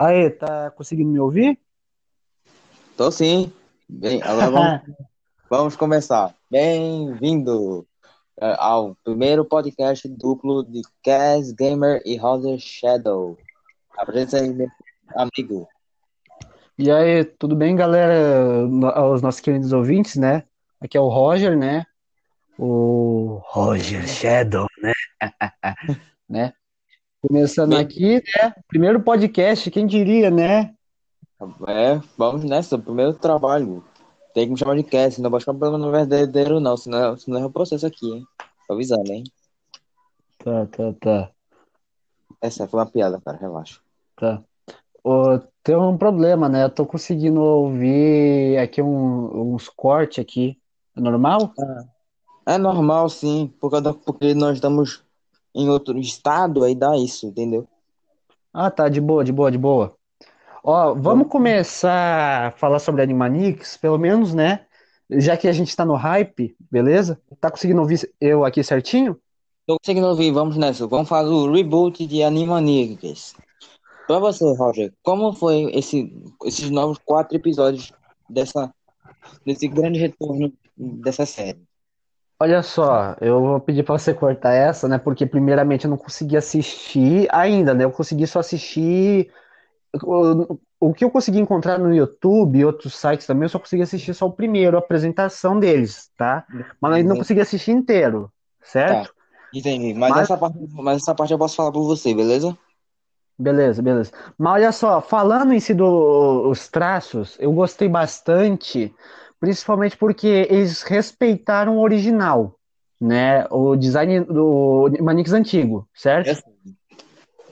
Aí, tá conseguindo me ouvir? Tô sim. Bem, agora vamos, vamos começar. Bem-vindo eh, ao primeiro podcast duplo de Cass Gamer e Roger Shadow. Apresenta aí, meu amigo. E aí, tudo bem, galera? Aos nossos queridos ouvintes, né? Aqui é o Roger, né? O Roger Shadow, né? né? Começando Bem- aqui, né? Primeiro podcast, quem diria, né? É, vamos nessa, primeiro trabalho. Tem que me chamar de Cass, não pode chamar pelo nome verdadeiro, não, senão, senão é o processo aqui, hein? Tô avisando, hein? Tá, tá, tá, Essa foi uma piada, cara, relaxa. tá. Ô, tem um problema, né? Eu tô conseguindo ouvir aqui um- uns cortes aqui. É normal? É normal, sim, por causa da- porque nós estamos em outro estado, aí dá isso, entendeu? Ah, tá, de boa, de boa, de boa. Ó, vamos começar a falar sobre Animaniacs, pelo menos, né? Já que a gente tá no hype, beleza? Tá conseguindo ouvir eu aqui certinho? Tô conseguindo ouvir, vamos nessa. Vamos fazer o reboot de Animaniacs. Pra você, Roger, como foi esse, esses novos quatro episódios dessa, desse grande retorno dessa série? Olha só, eu vou pedir pra você cortar essa, né? Porque primeiramente eu não consegui assistir ainda, né? Eu consegui só assistir o, o que eu consegui encontrar no YouTube e outros sites também, eu só consegui assistir só o primeiro, a apresentação deles, tá? Mas não consegui assistir inteiro, certo? Entendi, mas, Mas- essa parte, mas essa parte eu posso falar por você, beleza? Beleza, beleza. Mas olha só, falando em si dos traços, eu gostei bastante, principalmente porque eles respeitaram o original, né? O design do Manix antigo, certo?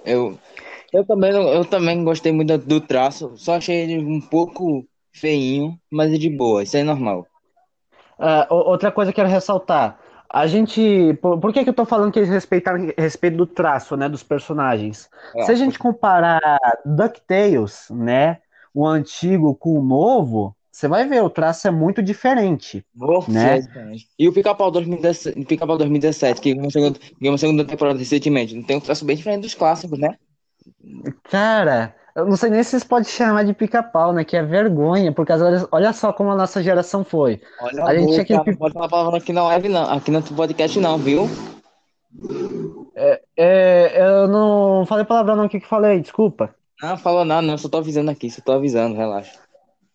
Eu, eu também, eu também gostei muito do traço, só achei ele um pouco feinho, mas é de boa, isso é normal. O- outra coisa que eu quero ressaltar, a gente, por, por que que eu tô falando que eles respeitaram respeito do traço, né, dos personagens? Se a gente comparar DuckTales, né, o antigo com o novo, você vai ver, o traço é muito diferente. Vou né? E o Pica-Pau 2017, Pica-Pau 2017, que ganhou segunda, ganhou segunda temporada recentemente, não tem um traço bem diferente dos clássicos, né? Cara, eu não sei nem se vocês podem chamar de pica-pau, né? Que é vergonha, porque olha, olha só como a nossa geração foi. Olha A gente tinha aquele não pode falar palavra aqui na live, não, aqui no podcast não, viu? É, eu não falei palavrão, não, o que que falei? Desculpa. Não, falou nada, não, só tô avisando aqui, só tô avisando, relaxa.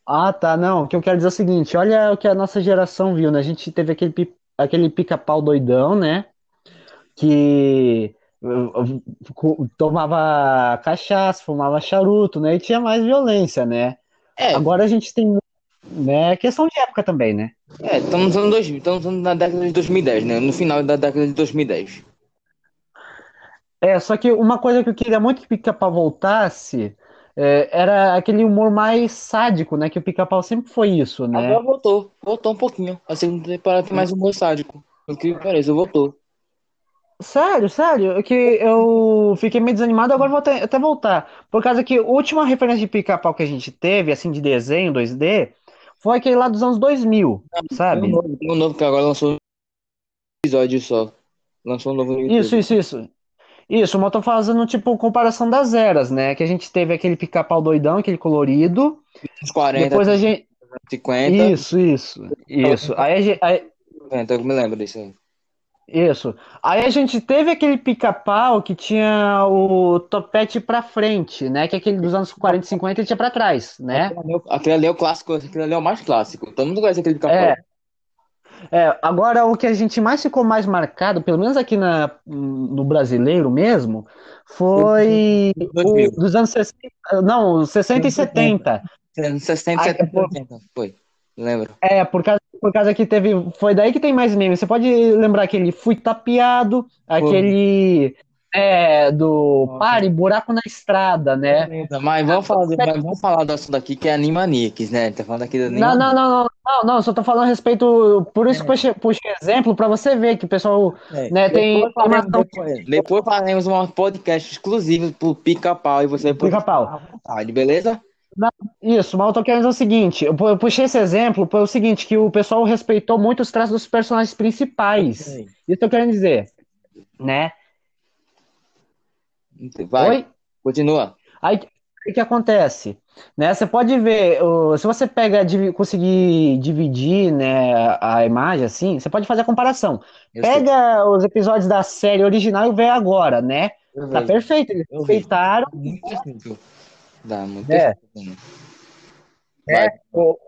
Ah, tá, não. O que eu quero dizer é o seguinte: olha o que a nossa geração viu, né? A gente teve aquele, pi- aquele pica-pau doidão, né? Que uh, uh, cu- tomava cachaça, fumava charuto, né? E tinha mais violência, né? É, Agora a gente tem, né? Questão de época também, né? é, estamos nos anos 2000, estamos na década de 2010, né? No final da década de 2010. É, só que uma coisa que eu queria muito que o Pica-Pau voltasse é, era aquele humor mais sádico, né? Que o Pica-Pau sempre foi isso, né? Agora voltou, voltou um pouquinho. A segunda temporada tem mais humor sádico. O que pareça, voltou. Sério, sério, é que eu fiquei meio desanimado, agora vou até, até voltar. Por causa que a última referência de Pica-Pau que a gente teve, assim, de desenho 2D, foi aquele lá dos anos 2000, Tem um sabe? novo, tem um novo que agora lançou um episódio só. Lançou um novo. Isso, isso, isso. Isso, mas eu tô fazendo, tipo, comparação das eras, né? Que a gente teve aquele Pica-Pau doidão, aquele colorido, Uns 40, depois a gente... 50, Isso, isso, isso. Aí a gente... aí- 50, eu me lembro disso aí. Isso. Aí a gente teve aquele pica-pau que tinha o topete pra frente, né? Que é aquele dos anos 40 e 50 ele tinha pra trás, né? Aquele ali é o- Aquele ali é o clássico, aquele ali é o mais clássico. Todo mundo conhece aquele pica-pau. É. É, agora o que a gente mais ficou mais marcado, pelo menos aqui na, no brasileiro mesmo, foi o 2000. dos anos 60, não, 60 e 70. 60, Ai, 70, pô. 80. Foi. Lembro. É, por causa, por causa que teve, foi daí que tem mais meme. Você pode lembrar aquele fui tapeado, aquele é, do pare, buraco na estrada, né? Mas vamos falar, mas vamos falar do assunto aqui que é Animaniacs, né? Tá falando aqui do Não, não, não, não, não, não, só tô falando a respeito, por isso que puxei, puxei exemplo, pra você ver que o pessoal, né, tem Depois faremos, informação depois, depois faremos um podcast exclusivo pro Pica-Pau e você pica-pau. vontade, beleza? Isso, mas eu tô querendo dizer o seguinte, eu pu- eu puxei esse exemplo pelo seguinte, que o pessoal respeitou muito os traços dos personagens principais. Isso eu tô querendo dizer, né? Vai, Oi? continua. Aí, o que acontece? Né? Você pode ver, se você pega, conseguir dividir, né, a imagem assim, você pode fazer a comparação. Eu sei. Pega os episódios da série original e vê agora, né? Eu Tá vejo. perfeito, eles respeitaram. Muito perfeito. Dá muito É. perfeito. É,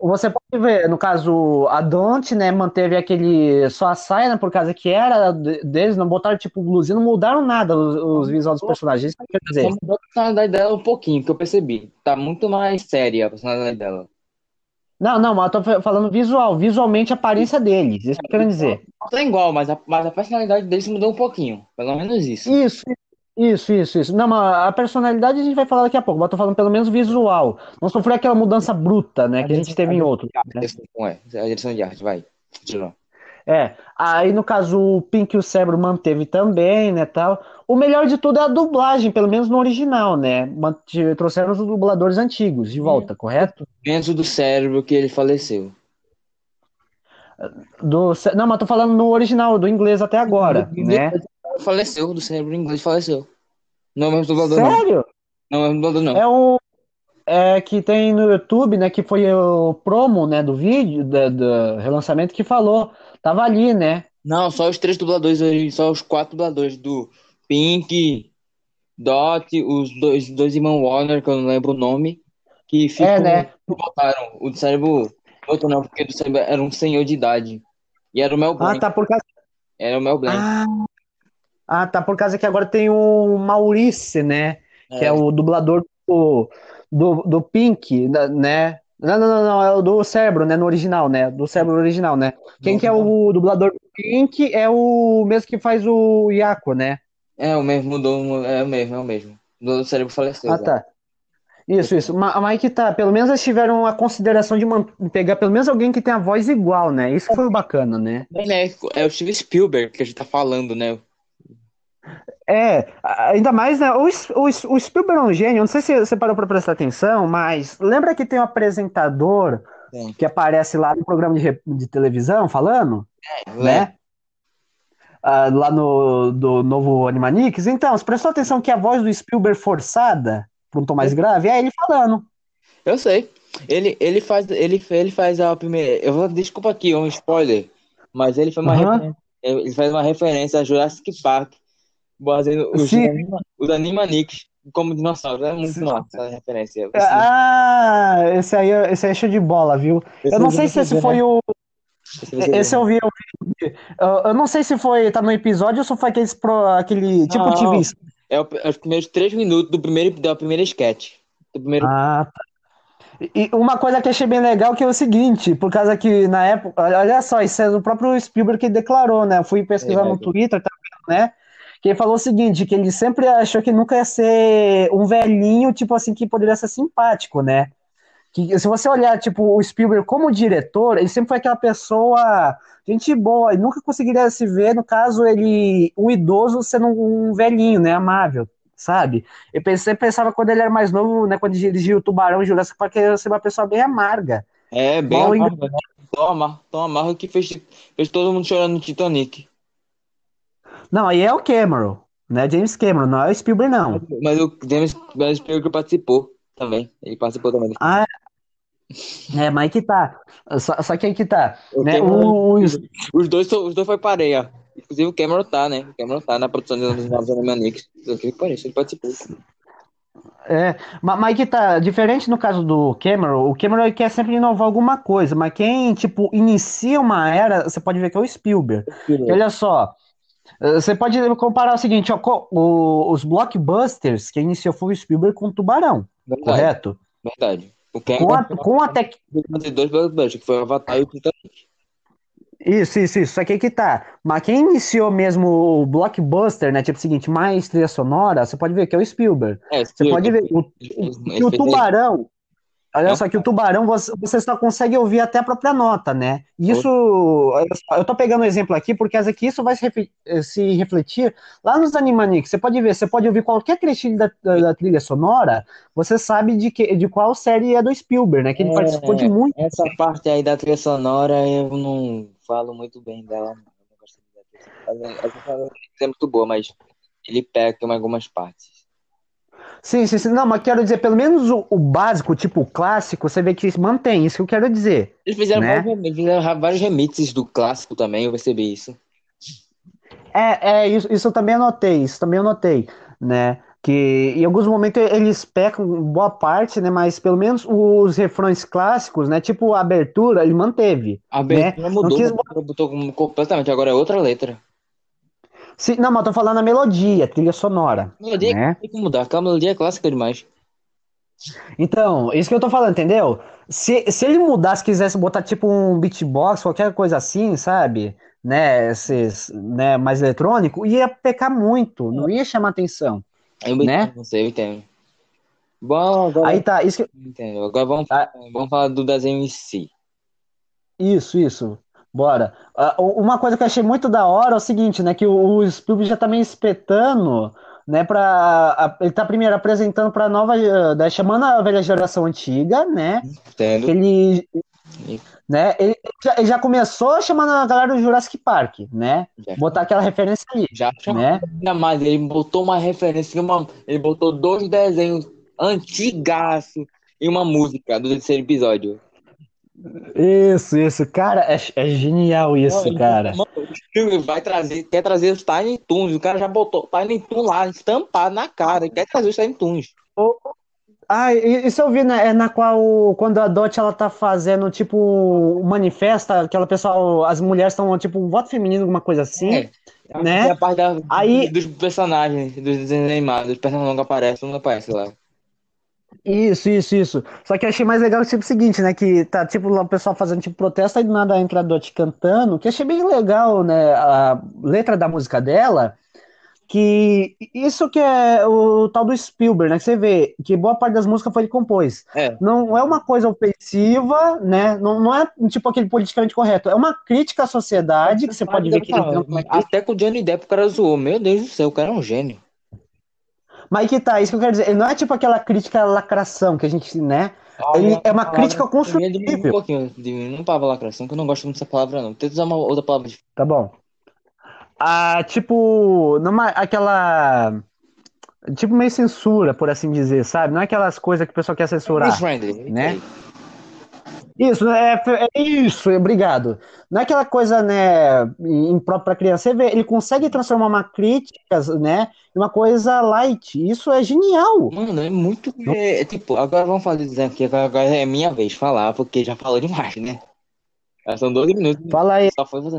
você pode ver, no caso, a Don't, né, manteve aquele só a saia, né, por causa que era de- deles, não botaram tipo blusinha, não mudaram nada os, os visuais dos personagens. Isso quer dizer, Só mudou a personalidade dela um pouquinho, que eu percebi. Tá muito mais séria a personalidade dela. não, não, mas eu tô fa- falando visual, visualmente a aparência deles, isso que eu quero dizer. Não tá igual, mas a, mas a personalidade deles mudou um pouquinho. Pelo menos isso. Isso, isso, isso, isso. Não, mas a personalidade a gente vai falar daqui a pouco, mas tô falando pelo menos visual. Não sofreu aquela mudança bruta, né, que a gente teve em outro. né? Como é? A direção de arte, vai. Continua. É, aí no caso o Pink e o Cérebro manteve também, né, tal. O melhor de tudo é a dublagem, pelo menos no original, né? Trouxeram os dubladores antigos de volta, correto? Menos o do cérebro que ele faleceu. Do, não, mas tô falando no original, do inglês até agora, né? Faleceu, do cérebro inglês faleceu. Não é o mesmo dublador, não. Sério? Não é o mesmo dublador, não. É o é, que tem no YouTube, né, que foi o promo, né, do vídeo, da- do relançamento que falou. Tava ali, né? Não, só os três dubladores, aí, só os quatro dubladores do Pink, Dot, os dois, dois irmãos Warner, que eu não lembro o nome, que ficam, É, né? botaram o do cérebro, outro não, porque o do cérebro era um senhor de idade. E era o Mel Ah, Blanc, tá por causa era o Mel Blanc. Ah, ah, tá por causa que agora tem o Maurice, né? Que é, o dublador do, do, do Pink, né? Não, não, não, não, é o do Cérebro, né? No original, né? Do Cérebro original, né? Quem que é o dublador do Pink é o mesmo que faz o Yaku, né? É o mesmo, do, é o mesmo, é o mesmo. Do cérebro faleceu. Ah, tá. Isso, isso. Ma- Mas que tá, pelo menos eles tiveram a consideração de pegar pelo menos alguém que tem a voz igual, né? Isso foi o bacana, né? Bem, né, É o Steve Spielberg que a gente tá falando, né? É, ainda mais, né? O, o, o Spielberg é um gênio, não sei se você parou pra prestar atenção, mas lembra que tem um apresentador Sim. que aparece lá no programa de, de televisão falando, né? Ah, lá no do novo Animaniacs. Então, você prestou atenção que a voz do Spielberg forçada, para um tom mais grave, é ele falando. Eu sei. Ele, ele faz, ele, ele faz a primeira. Eu vou desculpa aqui, um spoiler, mas ele faz uma referência, ele faz uma referência a Jurassic Park, fazendo os, Sim. anima, os como dinossauros. É muito Sim. massa essa referência. Ah, esse aí, esse aí é show de bola, viu? Eu não sei se esse foi o. Esse eu vi, eu vi. Eu, não sei se foi, tá no episódio ou se foi aquele, pro- aquele tipo Não. TV. É, o- é os primeiros três minutos do primeiro, da primeira sketch. Do primeiro... Ah, tá. E uma coisa que achei bem legal que é o seguinte, por causa que na época, olha só, isso é do próprio Spielberg que declarou, né? Eu fui pesquisar É, no vai. Twitter, tá vendo, né? Que ele falou o seguinte, que ele sempre achou que nunca ia ser um velhinho, tipo assim, que poderia ser simpático, né? Que se você olhar, tipo, o Spielberg como diretor, ele sempre foi aquela pessoa, gente boa, e nunca conseguiria se ver, no caso, ele, um idoso sendo um velhinho, né? Amável, sabe? Eu pensei, pensava quando ele era mais novo, né? Quando dirigia o Tubarão e Jurassic Park, ele ia ser uma pessoa bem amarga. É, bem Bom, né? Tão amargo, tão amargo que fez, fez todo mundo chorando no Titanic. Não, aí é o Cameron, né? James Cameron, não é o Spielberg, não. Mas o James, James Spielberg participou também. Ele participou também. Ah, é, mas aí que tá. Só, só que aí que tá. O Né? Cameron- Os, Os dois, são- os dois foi pareia. Inclusive o Cameron tá, né? O Cameron tá na produção dos novos Animaniacs. Aquilo que parece, ele participou. É, ma- mas que tá, diferente no caso do Cameron, o Cameron quer sempre inovar alguma coisa, mas quem, tipo, inicia uma era, você pode ver que é o Spielberg. E olha só, você pode comparar o seguinte, ó, o- os blockbusters, quem iniciou foi o Spielberg com o Tubarão, Verdade, correto? verdade. O Com Cameron a, com a tec... dois blockbusters, que foi o Avatar e o Titanic. Isso, isso, isso, só que que tá, mas quem iniciou mesmo o blockbuster, né, tipo o seguinte, mais trilha sonora, você pode ver que é o Spielberg. É, Você pode ver, o, que ele o fez- tubarão, olha Não. só, que o tubarão você, você só consegue ouvir até a própria nota, né? Isso, eu tô pegando um exemplo aqui, porque essa aqui isso vai se, refe- se refletir lá nos Animaniacs. Você pode ver, você pode ouvir qualquer trechinho da, da- trilha sonora, você sabe de, que, de qual série é do Spielberg, né? Que ele É. participou de muito. Essa parte aí da trilha sonora eu não falo muito bem dela. não. Gosto da trilha sonora. A trilha sonora é muito boa, mas ele peca em algumas partes. Sim, sim, sim. Não, mas quero dizer, pelo menos o, o básico, tipo o clássico, você vê que mantém, isso que eu quero dizer. Eles fizeram, Né? vários, eles fizeram vários remixes do clássico também, eu percebi isso. É, é isso, isso eu também anotei, isso também eu notei, né? Que em alguns momentos eles pecam boa parte, né? Mas pelo menos os refrões clássicos, né? Tipo a abertura, ele manteve. A abertura Né? mudou, quis- botou como completamente, agora é outra letra. Sim, não, mas eu tô falando a melodia, a trilha sonora. Melodia Né? tem que mudar, aquela melodia é clássica demais. Então, isso que eu tô falando, entendeu? Se, se ele mudasse, quisesse botar tipo um beatbox, qualquer coisa assim, sabe? Né, esses, né, mais eletrônico, ia pecar muito, não ia chamar atenção. Eu Né? entendo, você, eu entendo. Bom, agora Aí tá, isso que, entendo. Agora vamos, Ah. vamos falar do desenho em si. Isso, isso. Bora. Ah, u- uma coisa que eu achei muito da hora é o seguinte, né? Que o, o Spielberg já tá meio espetando, né? Pra, a- ele tá primeiro apresentando pra nova, daí chamando a velha geração antiga, né? Entendo. ele, né? Ele já, ele já começou chamando a galera do Jurassic Park, né? Já. Botar aquela referência ali, Já né? ainda mais, ele botou uma referência, uma, ele botou dois desenhos antigaço e uma música do terceiro episódio. Isso, isso. Cara, é, é genial isso, Mano, cara. mano, o filme vai trazer, quer trazer os Tiny Toons, o cara já botou o Tiny Toon lá, estampado na cara, quer trazer os Tiny Toons. Ah, e- isso eu vi, né? É na qual, quando a Dot ela tá fazendo, tipo, um manifesta, aquela pessoal, as mulheres estão, tipo, um voto feminino, alguma coisa assim. É. Né? É a parte da, Aí- dos personagens, dos desenhos animados, os personagens não aparecem, não aparecem lá. Isso, isso, isso. Só que eu achei mais legal, tipo, o seguinte, né? Que tá, tipo, lá o pessoal fazendo, tipo, protesto, aí do nada entra a Dot cantando, que achei bem legal, né? A letra da música dela, que isso que é o tal do Spielberg, né? Que você vê que boa parte das músicas foi ele que compôs. É. Não é uma coisa ofensiva, né? Não, não é, tipo, aquele politicamente correto. É uma crítica à sociedade, que você pode ver que ele Até com o Johnny Depp o cara zoou. Meu Deus do céu, o cara é um gênio. Mas que tá, isso que eu quero dizer. Ele não é tipo aquela crítica à lacração que a gente, né? Ele é uma crítica construtiva. Um pouquinho, diminui palavra lacração, que eu não gosto muito dessa palavra, não. Tenta usar uma outra palavra de Tá bom. Ah, tipo, numa, aquela. Tipo, meio censura, por assim dizer, sabe? Não é aquelas coisas que o pessoal quer censurar. friendly, né? Isso, é, é isso, obrigado. Não é aquela coisa, né, imprópria para criança. Você vê, ele consegue transformar uma crítica, né, em uma coisa light. Isso é genial. Mano, é muito. É, é tipo, agora vamos fazer desenho aqui, agora, é minha vez de falar, porque já falou demais, né? Já são 12 minutos. Fala aí. Só foi você.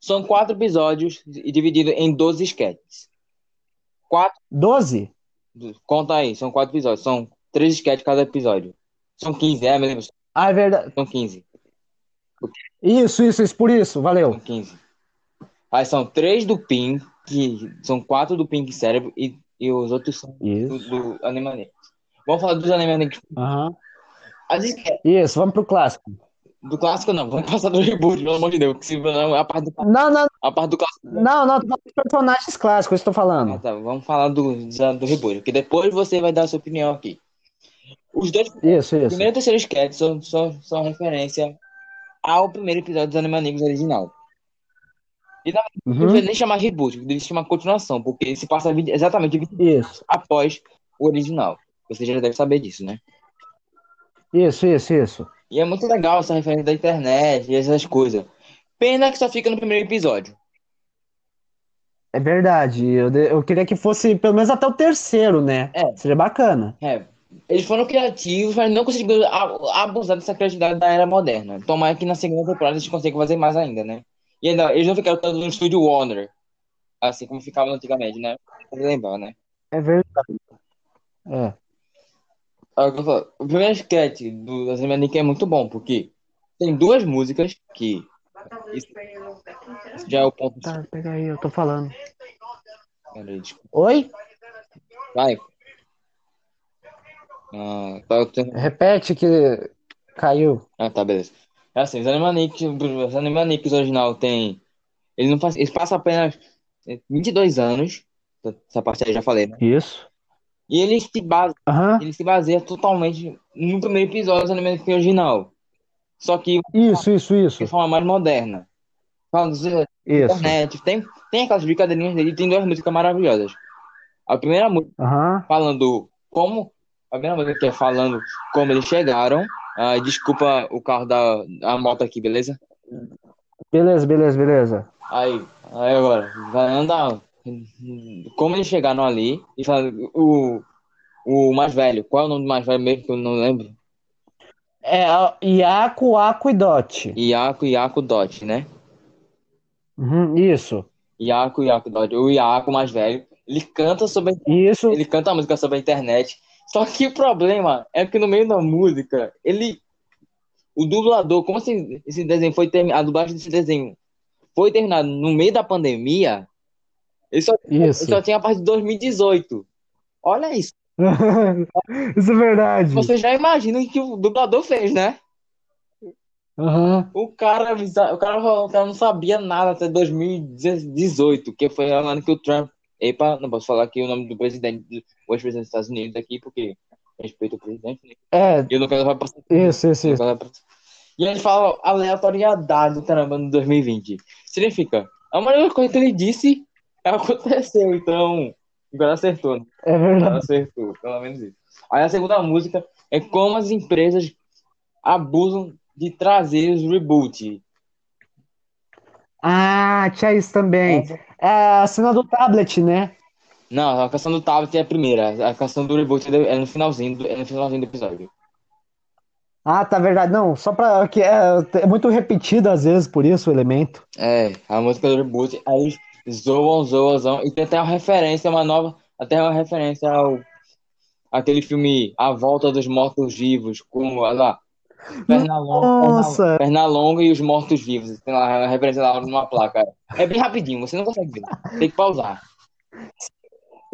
São quatro episódios e dividido em 12 sketches. Quatro. 12? Conta aí, são quatro episódios. São três sketches cada episódio. São 15, é, lembro. Ah, é verdade. São 15. Isso, isso, isso, por isso, valeu. São 15. Aí são três do Pink, são quatro do Pink Cérebro e, e os outros são do, Isso. do Animaniacs. Vamos falar dos Animaniacs. Sketches Isso, vamos pro clássico. do clássico não, vamos passar do reboot, pelo amor de Deus, porque se não, a parte do, Não, não, a parte do clássico. não, não, dos personagens clássicos, estou Ah, falando. tá, vamos falar do, do, do reboot, porque depois você vai dar a sua opinião aqui. Os dois Isso, isso. primeiro e terceiro sketch são, são, são referência ao primeiro episódio dos Animaniacs original. E na não Uhum. deveria nem chamar reboot, deveria se chamar continuação, porque ele se passa 20 exatamente 20 Isso, após o original. Você já deve saber disso, né? isso, isso, isso. E é muito legal essa referência da internet e essas coisas. Pena que só fica no primeiro episódio. É verdade. Eu, eu queria que fosse pelo menos até o terceiro, né? É. Seria bacana. É, eles foram criativos, mas não conseguiram abusar dessa criatividade da era moderna. Tomara que na segunda temporada eles consigam fazer mais ainda, né? E ainda, eles não ficaram tanto no estúdio Warner, assim como ficavam antigamente, né? Pra lembrar, né? É verdade. É. Agora, O primeiro sketch do Animaniacs é muito bom, porque tem duas músicas que isso já é o ponto. Tá, pega aí, eu tô falando. Oi? Vai. Ah, tá, tendo- Repete que caiu. Ah, tá, beleza. É assim, os Animaniacs, os Animaniacs original tem. Ele não faz, eles passam apenas 22 anos. Essa parte aí eu já falei, né? Isso. E ele se base, Aham. ele se baseia totalmente no primeiro episódio do Animaniacs original. Só que Isso, isso, isso. de forma mais moderna. Falando de Isso. internet, tem, tem aquelas brincadeirinhas dele, tem duas músicas maravilhosas. A primeira música Aham. falando como a primeira música que é falando como eles chegaram. Ah, desculpa o carro da a moto aqui, beleza? Beleza, beleza, beleza. Aí, aí agora, vai andar. Como eles chegaram ali e fala, o, o mais velho, qual é o nome do mais velho mesmo que eu não lembro? É Iaco, Aco e Dot. Iaco, Iaco, Dot, né? Uhum, isso. Iaco, Iaco, Dot. O Iaco mais velho, ele canta sobre Isso. ele canta a música sobre a internet. Só que o problema é que no meio da música, ele. O dublador, como esse, esse desenho foi terminado, a dublagem desse desenho foi terminada no meio da pandemia, ele só, Isso. ele só tinha a parte de 2018. Olha isso. Isso é verdade. Você já imagina o que o dublador fez, né? Aham. O cara, o cara, o cara não sabia nada até 2018, que foi o ano que o Trump. Epa, não posso falar aqui o nome do presidente, do ex-presidente dos Estados Unidos aqui, porque respeito o presidente, né? É, E eu não quero levar pra isso, isso, isso. E ele fala aleatoriedade do caramba no 2020. Significa, a maioria coisa que ele disse aconteceu, então cara acertou, né? É verdade. acertou, pelo menos isso. Aí a segunda música é como as empresas abusam de trazer os reboot. Ah, tinha isso também. É a cena do tablet, né? Não, a canção do tablet é a primeira. A canção do reboot é no finalzinho do, é no finalzinho do episódio. Ah, tá verdade. Não, só pra. que é, é muito repetido às vezes, por isso o elemento. É, a música do reboot, aí zoam, zoam, zoam, e tem até uma referência, uma nova, até uma referência ao aquele filme A Volta dos Mortos-Vivos, com olha lá, Nossa. Perna- Pernalonga e os Mortos-Vivos, tem lá a referência lá numa placa. É bem rapidinho, você não consegue ver, tem que pausar.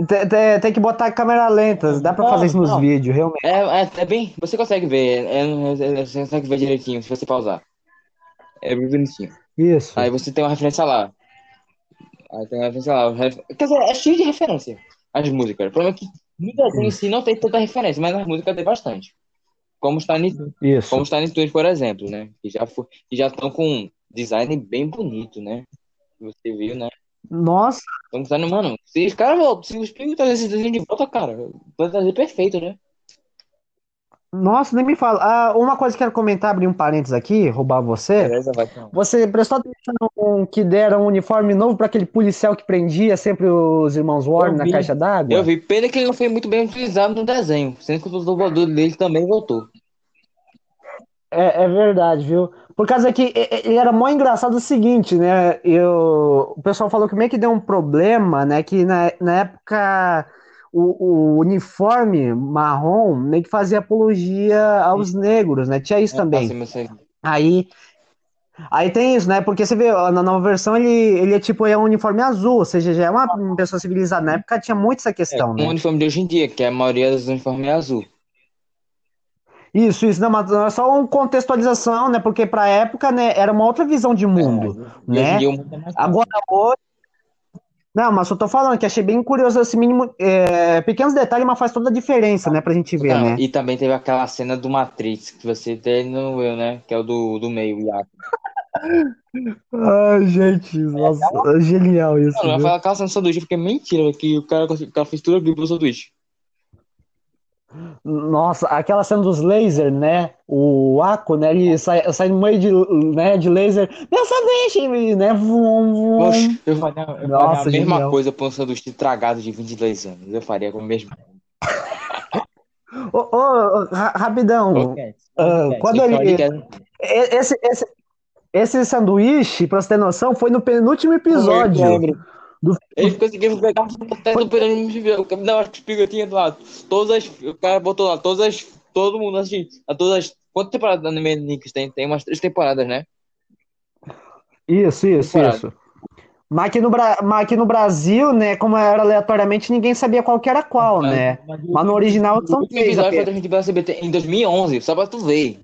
Tem, tem- tem que botar câmera lenta. Dá pra Não, fazer isso nos não. vídeos, realmente. É, é, é bem, você consegue ver, é, é- é- você consegue ver direitinho se você pausar. É bem bonitinho. Isso. Aí você tem uma referência lá. Aí tem uma referência lá. Quer dizer, é cheio de referência as músicas. O problema é que no desenho em si não tem tanta referência, mas nas músicas tem bastante. Como está nisso. Isso. Como está nisso, por exemplo, né? Que já, que já estão com um design bem bonito, né? Você viu, né? Nossa, Estão design, mano. Se os caras, se os Pingos trazerem esse desenho de volta, cara, vai trazer perfeito, né? Nossa, nem me fala. Ah, uma coisa que eu quero comentar, abrir um parênteses aqui, roubar você. Beleza, vai então. Você prestou atenção que deram um uniforme novo para aquele policial que prendia sempre os irmãos Warren na caixa d'água? Eu vi. Pena que ele não foi muito bem utilizado no desenho, sendo que o dublador dele também voltou. É, é verdade, viu? Por causa que ele era mó engraçado o seguinte, né? Eu, o pessoal falou que meio que deu um problema, né? Que na, na época o, o uniforme marrom meio que fazia apologia aos negros, né? Tinha isso também. Assim, você- Aí, aí tem isso, né? Porque você vê, na nova versão ele, ele é tipo é um uniforme azul, ou seja, já é uma pessoa civilizada. Na época tinha muito essa É, questão, o né? uniforme de hoje em dia, que a maioria dos uniformes é azul. Isso, isso, não, mas é só uma contextualização, né? Porque pra época, né, era uma outra visão de mundo, em né? mundo é mais Agora hoje. Não, mas eu tô falando que achei bem curioso esse mínimo. é, pequenos detalhes, mas faz toda a diferença, né, pra gente ver, Não, né? E também teve aquela cena do Matrix, que você até não viu, né? Que é o do, do meio, o Iaco. Ai, gente, nossa, é genial isso, Não, viu? falar aquela cena do sanduíche, porque é mentira, que o cara, o cara fez tudo aquilo pro sanduíche. Nossa, aquela cena dos lasers, né? O Aqua, né? Ele sai, sai no meio de, né, de laser. Meu sanduíche, né? Vum, vum. Poxa, eu faria, eu faria Nossa, a mesma genial. coisa pra um sanduíche tragado de 22 anos. Eu faria com o mesmo. Ô, ô, ra- rapidão. Podcast, quando ele- Esse, esse, esse sanduíche, pra você ter noção, foi no penúltimo episódio. Do- Ele conseguiu pegar do período Não, acho que pigotinha do lado. Todas as. O cara botou lá, todas as. Todo mundo assim. A todas as. Quantas temporadas da Anime Links tem? Tem umas três temporadas, né? Isso, isso, Temporada. isso. Mas aqui, no, Bra- mas aqui no Brasil, né, como era aleatoriamente, ninguém sabia qual que era qual, né? Mas no original O são último três episódio foi transmitido pela CBT em 2011, só pra tu ver.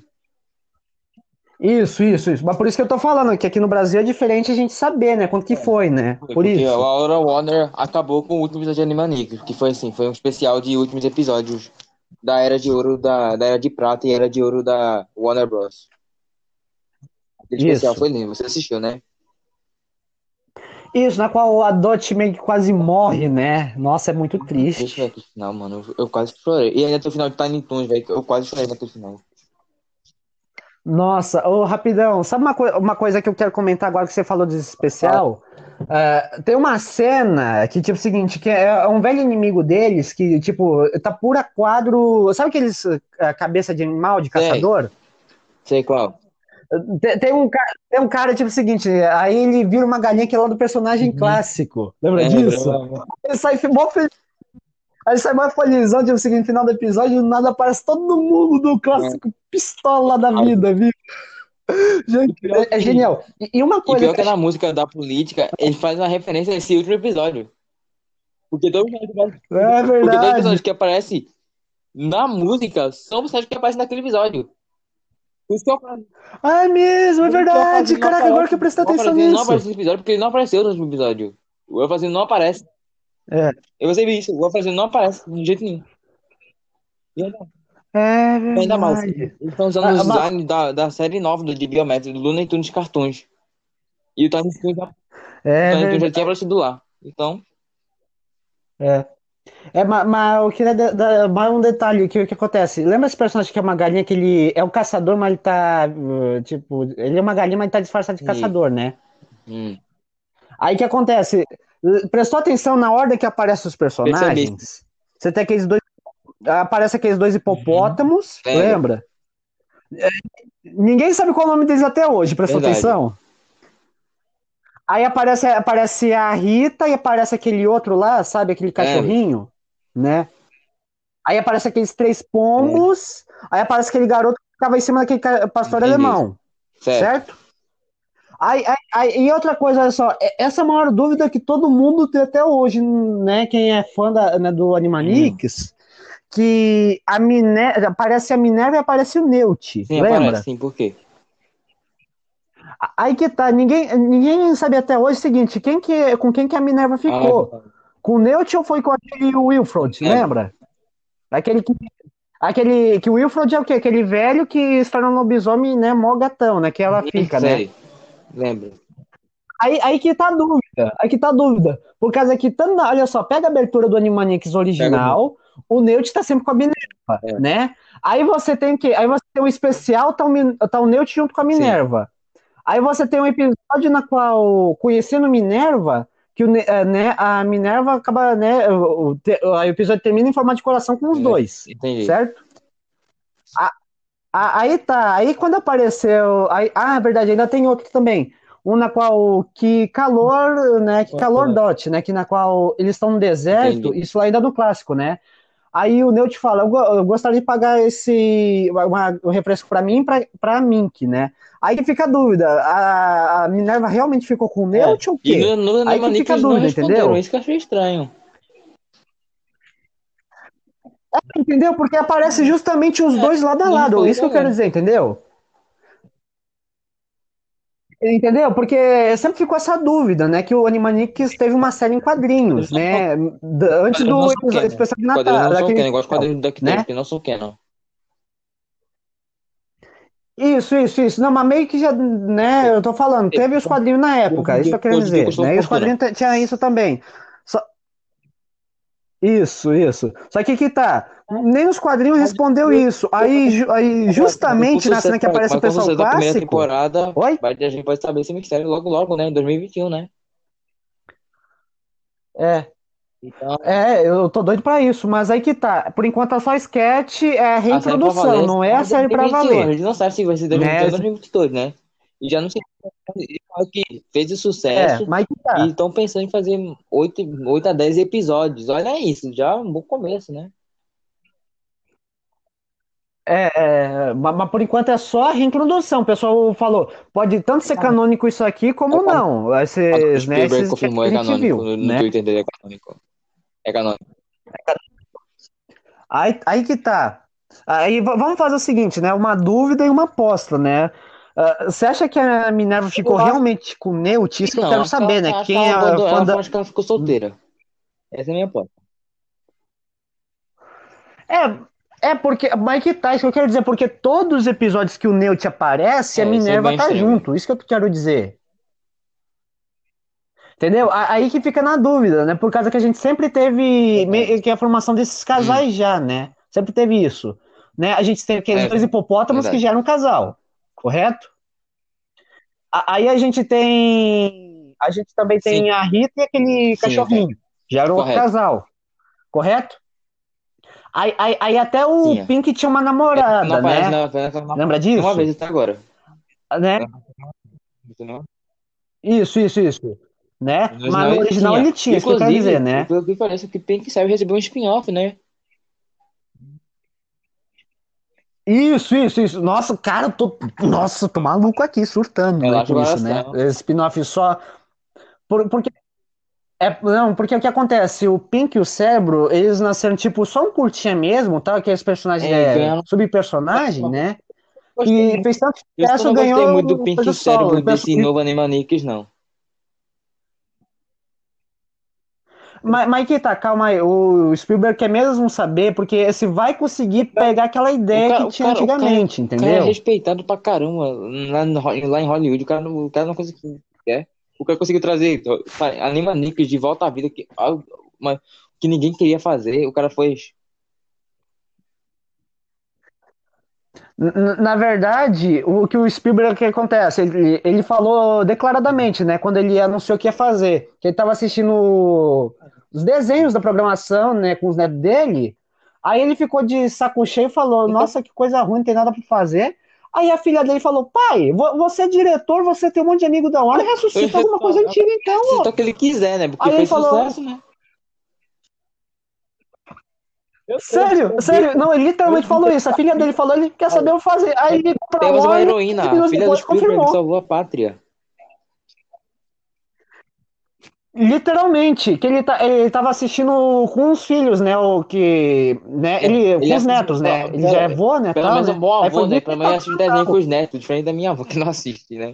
Isso, isso, isso. Mas por isso que eu tô falando, que aqui no Brasil é diferente a gente saber, né, quanto que foi, né? Por Porque isso. a Laura Warner acabou com o último episódio de Animaniacs, que foi assim, foi um especial de últimos episódios da Era de Ouro, da, da Era de Prata e Era de Ouro da Warner Bros. Aquele Isso. especial foi lindo, você assistiu, né? Isso, na qual a Dot meio que quase morre, né? Nossa, é muito Deixa triste. eu ver aqui o final, mano. Eu, quase chorei. E ainda tem o final de Tiny Toons, velho. Eu quase chorei naquele final. Nossa, ô, rapidão, sabe uma, coi- uma coisa que eu quero comentar agora que você falou desse especial? É, tem uma cena que, tipo, o seguinte, que é um velho inimigo deles que, tipo, tá pura quadro. Sabe aqueles eh, cabeça de animal, de Sei. caçador? Sei qual. Tem, tem um, tem um cara, tipo, o seguinte, aí ele vira uma galinha que é lá do personagem clássico. Lembra É, disso? Ele sai mó feliz. Aí sai mais felizão, tipo assim, no final do episódio, do nada aparece todo mundo do clássico pistola da vida, viu? Gente, é, é genial. E, e uma E coisa pior que que na música da política, ele faz uma referência a esse último episódio. Porque todo é Porque todo verdade. episódio que aparece na música são personagens que aparecem naquele episódio. Por isso que eu. Ah, é mesmo, é verdade. Caraca, agora que eu prestei atenção aparece- Não nisso. aparece nesse episódio porque ele não apareceu no último episódio. O Elfazino não aparece. É. Eu percebi isso. O Elfazino não aparece de jeito nenhum. E É ainda mais. verdade. Eles estão usando Ah, o mas- design da, da série nova do de Biometro, do Looney Tunes Cartoons. E o Tiny Toons já, É o Tiny já verdade. tinha aparecido lá. Então, É. É, mas, mas eu queria dar- dar mais um detalhe que o que acontece. Lembra esse personagem que é uma galinha que ele é um caçador, mas ele tá uh, tipo, ele é uma galinha, mas ele tá disfarçado de caçador, né? hum, Aí o que acontece? Prestou atenção na ordem que aparecem os personagens? Você tem aqueles dois. Aparece aqueles dois hipopótamos, Lembro. lembra? É, ninguém sabe qual é o nome deles até hoje, prestou Verdade. atenção? Aí aparece, aparece a Rita e aparece aquele outro lá, sabe? Aquele cachorrinho, né? Aí aparece aqueles três pombos, aí aparece aquele garoto que ficava em cima daquele pastor Entendi. alemão. certo. Certo? Aí, aí- aí- e outra coisa, olha só, é- essa é a maior dúvida que todo mundo tem até hoje, né? Quem é fã da, né, do Animaniacs, que a Minerva, aparece a Minerva e aparece o Neut, Sim, lembra? aparece, sim, por quê? Aí que tá, ninguém, ninguém sabe até hoje o seguinte, quem que, com quem que a Minerva ficou? Ah, Com o Neut ou foi com aquele Wilfred, É. lembra? Aquele que, aquele, que o Wilfred é o quê? Aquele velho que torna um lobisomem, né, mó gatão, né, que ela fica, né? Sei. Lembro. Aí, aí que tá a dúvida, aí que tá a dúvida. Por causa que, tanto, olha só, pega a abertura do Animaniacs original, o Neut tá sempre com a Minerva, É. né? Aí você tem que, aí você tem um especial, tá o, tá o Neut junto com a Minerva. Aí você tem um episódio na qual, conhecendo Minerva, que o, eh, né, a Minerva acaba, né, o, o o episódio termina em forma de coração com os É. dois, Entendi. certo? A- aí tá, aí quando apareceu, aí, ah, é verdade, ainda tem outro também, um na qual que calor, né, que calor dot, né, que na qual eles estão no deserto, Entendi. isso ainda no clássico, né? Aí o Neut fala, eu, eu gostaria de pagar esse uma- um refresco pra mim, e pra para Mink, né? Aí fica a dúvida, a, a Minerva realmente ficou com o Neut ou o E quê? no, no Aí que fica a dúvida, entendeu? isso que eu achei estranho. Entendeu? Porque aparece justamente os dois lado a lado. foi Isso que eu quero dizer, entendeu? Entendeu? Porque sempre ficou essa dúvida, né? Que o Animaniacs teve uma série em quadrinhos, né? Antes Quadrinhos do canon. especial de Quadrinhos Natal. não são canon, igual os quadrinhos do DuckTales, né? que não são canon. Isso, isso, isso. Não, mas meio que já, né? Eu tô falando, teve os quadrinhos na época, isso que eu quero dizer, né? E os quadrinhos tinha isso também. Isso, isso. Só que que tá, nem os quadrinhos respondeu isso. Aí, ju- aí justamente na cena que aparece o pessoal da primeira clássico. temporada, Oi? vai, a gente pode saber esse mistério logo, logo, né? Em 2021, né? É, Então, é, eu tô doido pra isso, mas aí que tá. Por enquanto é só sketch, é a reintrodução, valer, não é a série pra 2021, A valer. gente não sabe se vai ser 2021 Né? ou 2022, né? E já não sei. que fez o É, sucesso mas que tá. e estão pensando em fazer 8, 8 a 10 episódios. Olha isso, já é um bom começo, né? É, é, mas, mas por enquanto é só a reintrodução. O pessoal falou, pode tanto ser canônico isso aqui, como não. O Esses, né, que confirmou, a é canônico. viu, No, né? Twitter dele é canônico. É canônico. Aí, aí que tá. Aí vamos fazer o seguinte, né? Uma dúvida e uma aposta, né? Ah, você acha que a Minerva ficou acho- realmente com Neut? Isso que eu quero saber, ela- né? que Quem é ela a abandonou- fã ela- da... Acho que ela ficou solteira. Essa é a minha aposta. É, é porque, mas que tá, isso que eu quero dizer, porque todos os episódios que o Neut aparece, É, a é Minerva bem tá estranho. junto, isso que eu quero dizer. Entendeu? Aí que fica na dúvida, né? Por causa que a gente sempre teve meio que a formação desses casais hum. já, né? Sempre teve isso. Né? A gente tem aqueles é, dois hipopótamos verdade. que geram um casal, correto? Aí a gente tem. A gente também tem Sim. a Rita e aquele Sim, cachorrinho. É. Geram um casal, correto? Aí, aí, aí até o Sim, é. Pink tinha uma namorada, não, né? Não, não, Lembra disso? Uma vez até agora. Né? Isso, isso, isso. Né? Mas, Mas no original ele tinha, isso que eu quero dizer, né? Que parece que Pink Cell recebeu um spin-off, né? Isso, isso, isso. Nossa, cara, eu tô. Nossa, tô maluco aqui, surtando, né, por isso, né? Esse spin-off só. Por, porque. É, não, porque o que acontece? O Pink e o Cérebro, eles nasceram, tipo, só um curtinha mesmo, tá? Aqueles personagens, é, é, subpersonagem, né? E fez tanto sucesso, ganhou. Eu não gostei muito do Pink e Cérebro desse novo Animaniacs, não. Mas, mas que tá, calma aí. O Spielberg quer mesmo saber, porque se vai conseguir pegar aquela ideia cara, que tinha cara, antigamente, cara, entendeu? O cara é respeitado pra caramba lá, lá em Hollywood. O cara, o cara não conseguiu. É? O cara conseguiu trazer Anima Nick de volta à vida, que, uma, que ninguém queria fazer. O cara foi Na verdade, o que o Spielberg que acontece, ele, ele falou declaradamente, né, quando ele anunciou que ia fazer, que ele estava assistindo os desenhos da programação, né, com os netos dele, aí ele ficou de saco cheio e falou, nossa, que coisa ruim, não tem nada para fazer. Aí a filha dele falou, pai, você é diretor, você tem um monte de amigo da hora, ressuscita alguma coisa antiga então. Ó. que ele quiser, né, porque aí ele falou, sucesso, né. Sério, sério, não, ele literalmente falou isso. A filha dele falou, ele quer saber o fazer. Aí ele Temos uma heroína, a filha do Spielberg salvou a pátria. Literalmente, que ele, tá, ele tava assistindo com os filhos, né? O que. Né, ele, ele com os netos, né? Ele já é avô, né? Pelo menos é bom avô, né? Pelo menos assiste desenho com os netos, diferente da minha avó que não assiste, né?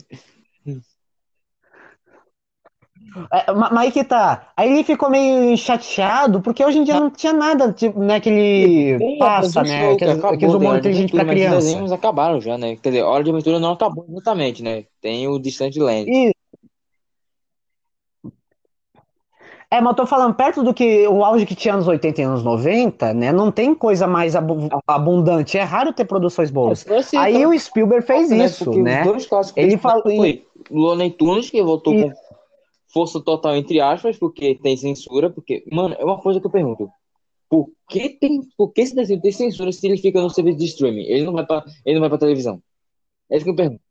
É, mas que tá. Aí ele ficou meio chateado, porque hoje em dia não tinha nada, tipo, né, que ele passa, né? Aqueles, aqueles humor inteligente pra criança. Os desenhos acabaram já, né? Quer dizer, Hora de Aventura não acabou exatamente, né? Tem o Distant Land. E... É, mas eu tô falando, perto do que o auge que tinha nos 80 e anos 90, né? Não tem coisa mais abundante. É raro ter produções boas. É, Aí então, o Spielberg fez né? isso, né? Ele falou. Foi Looney Tunes, que voltou e... com força total entre aspas, porque tem censura, porque, mano, é uma coisa que eu pergunto. Por que tem, por que esse desenho tem censura se ele fica no serviço de streaming? Ele não vai para, ele não vai para televisão. É isso que eu pergunto.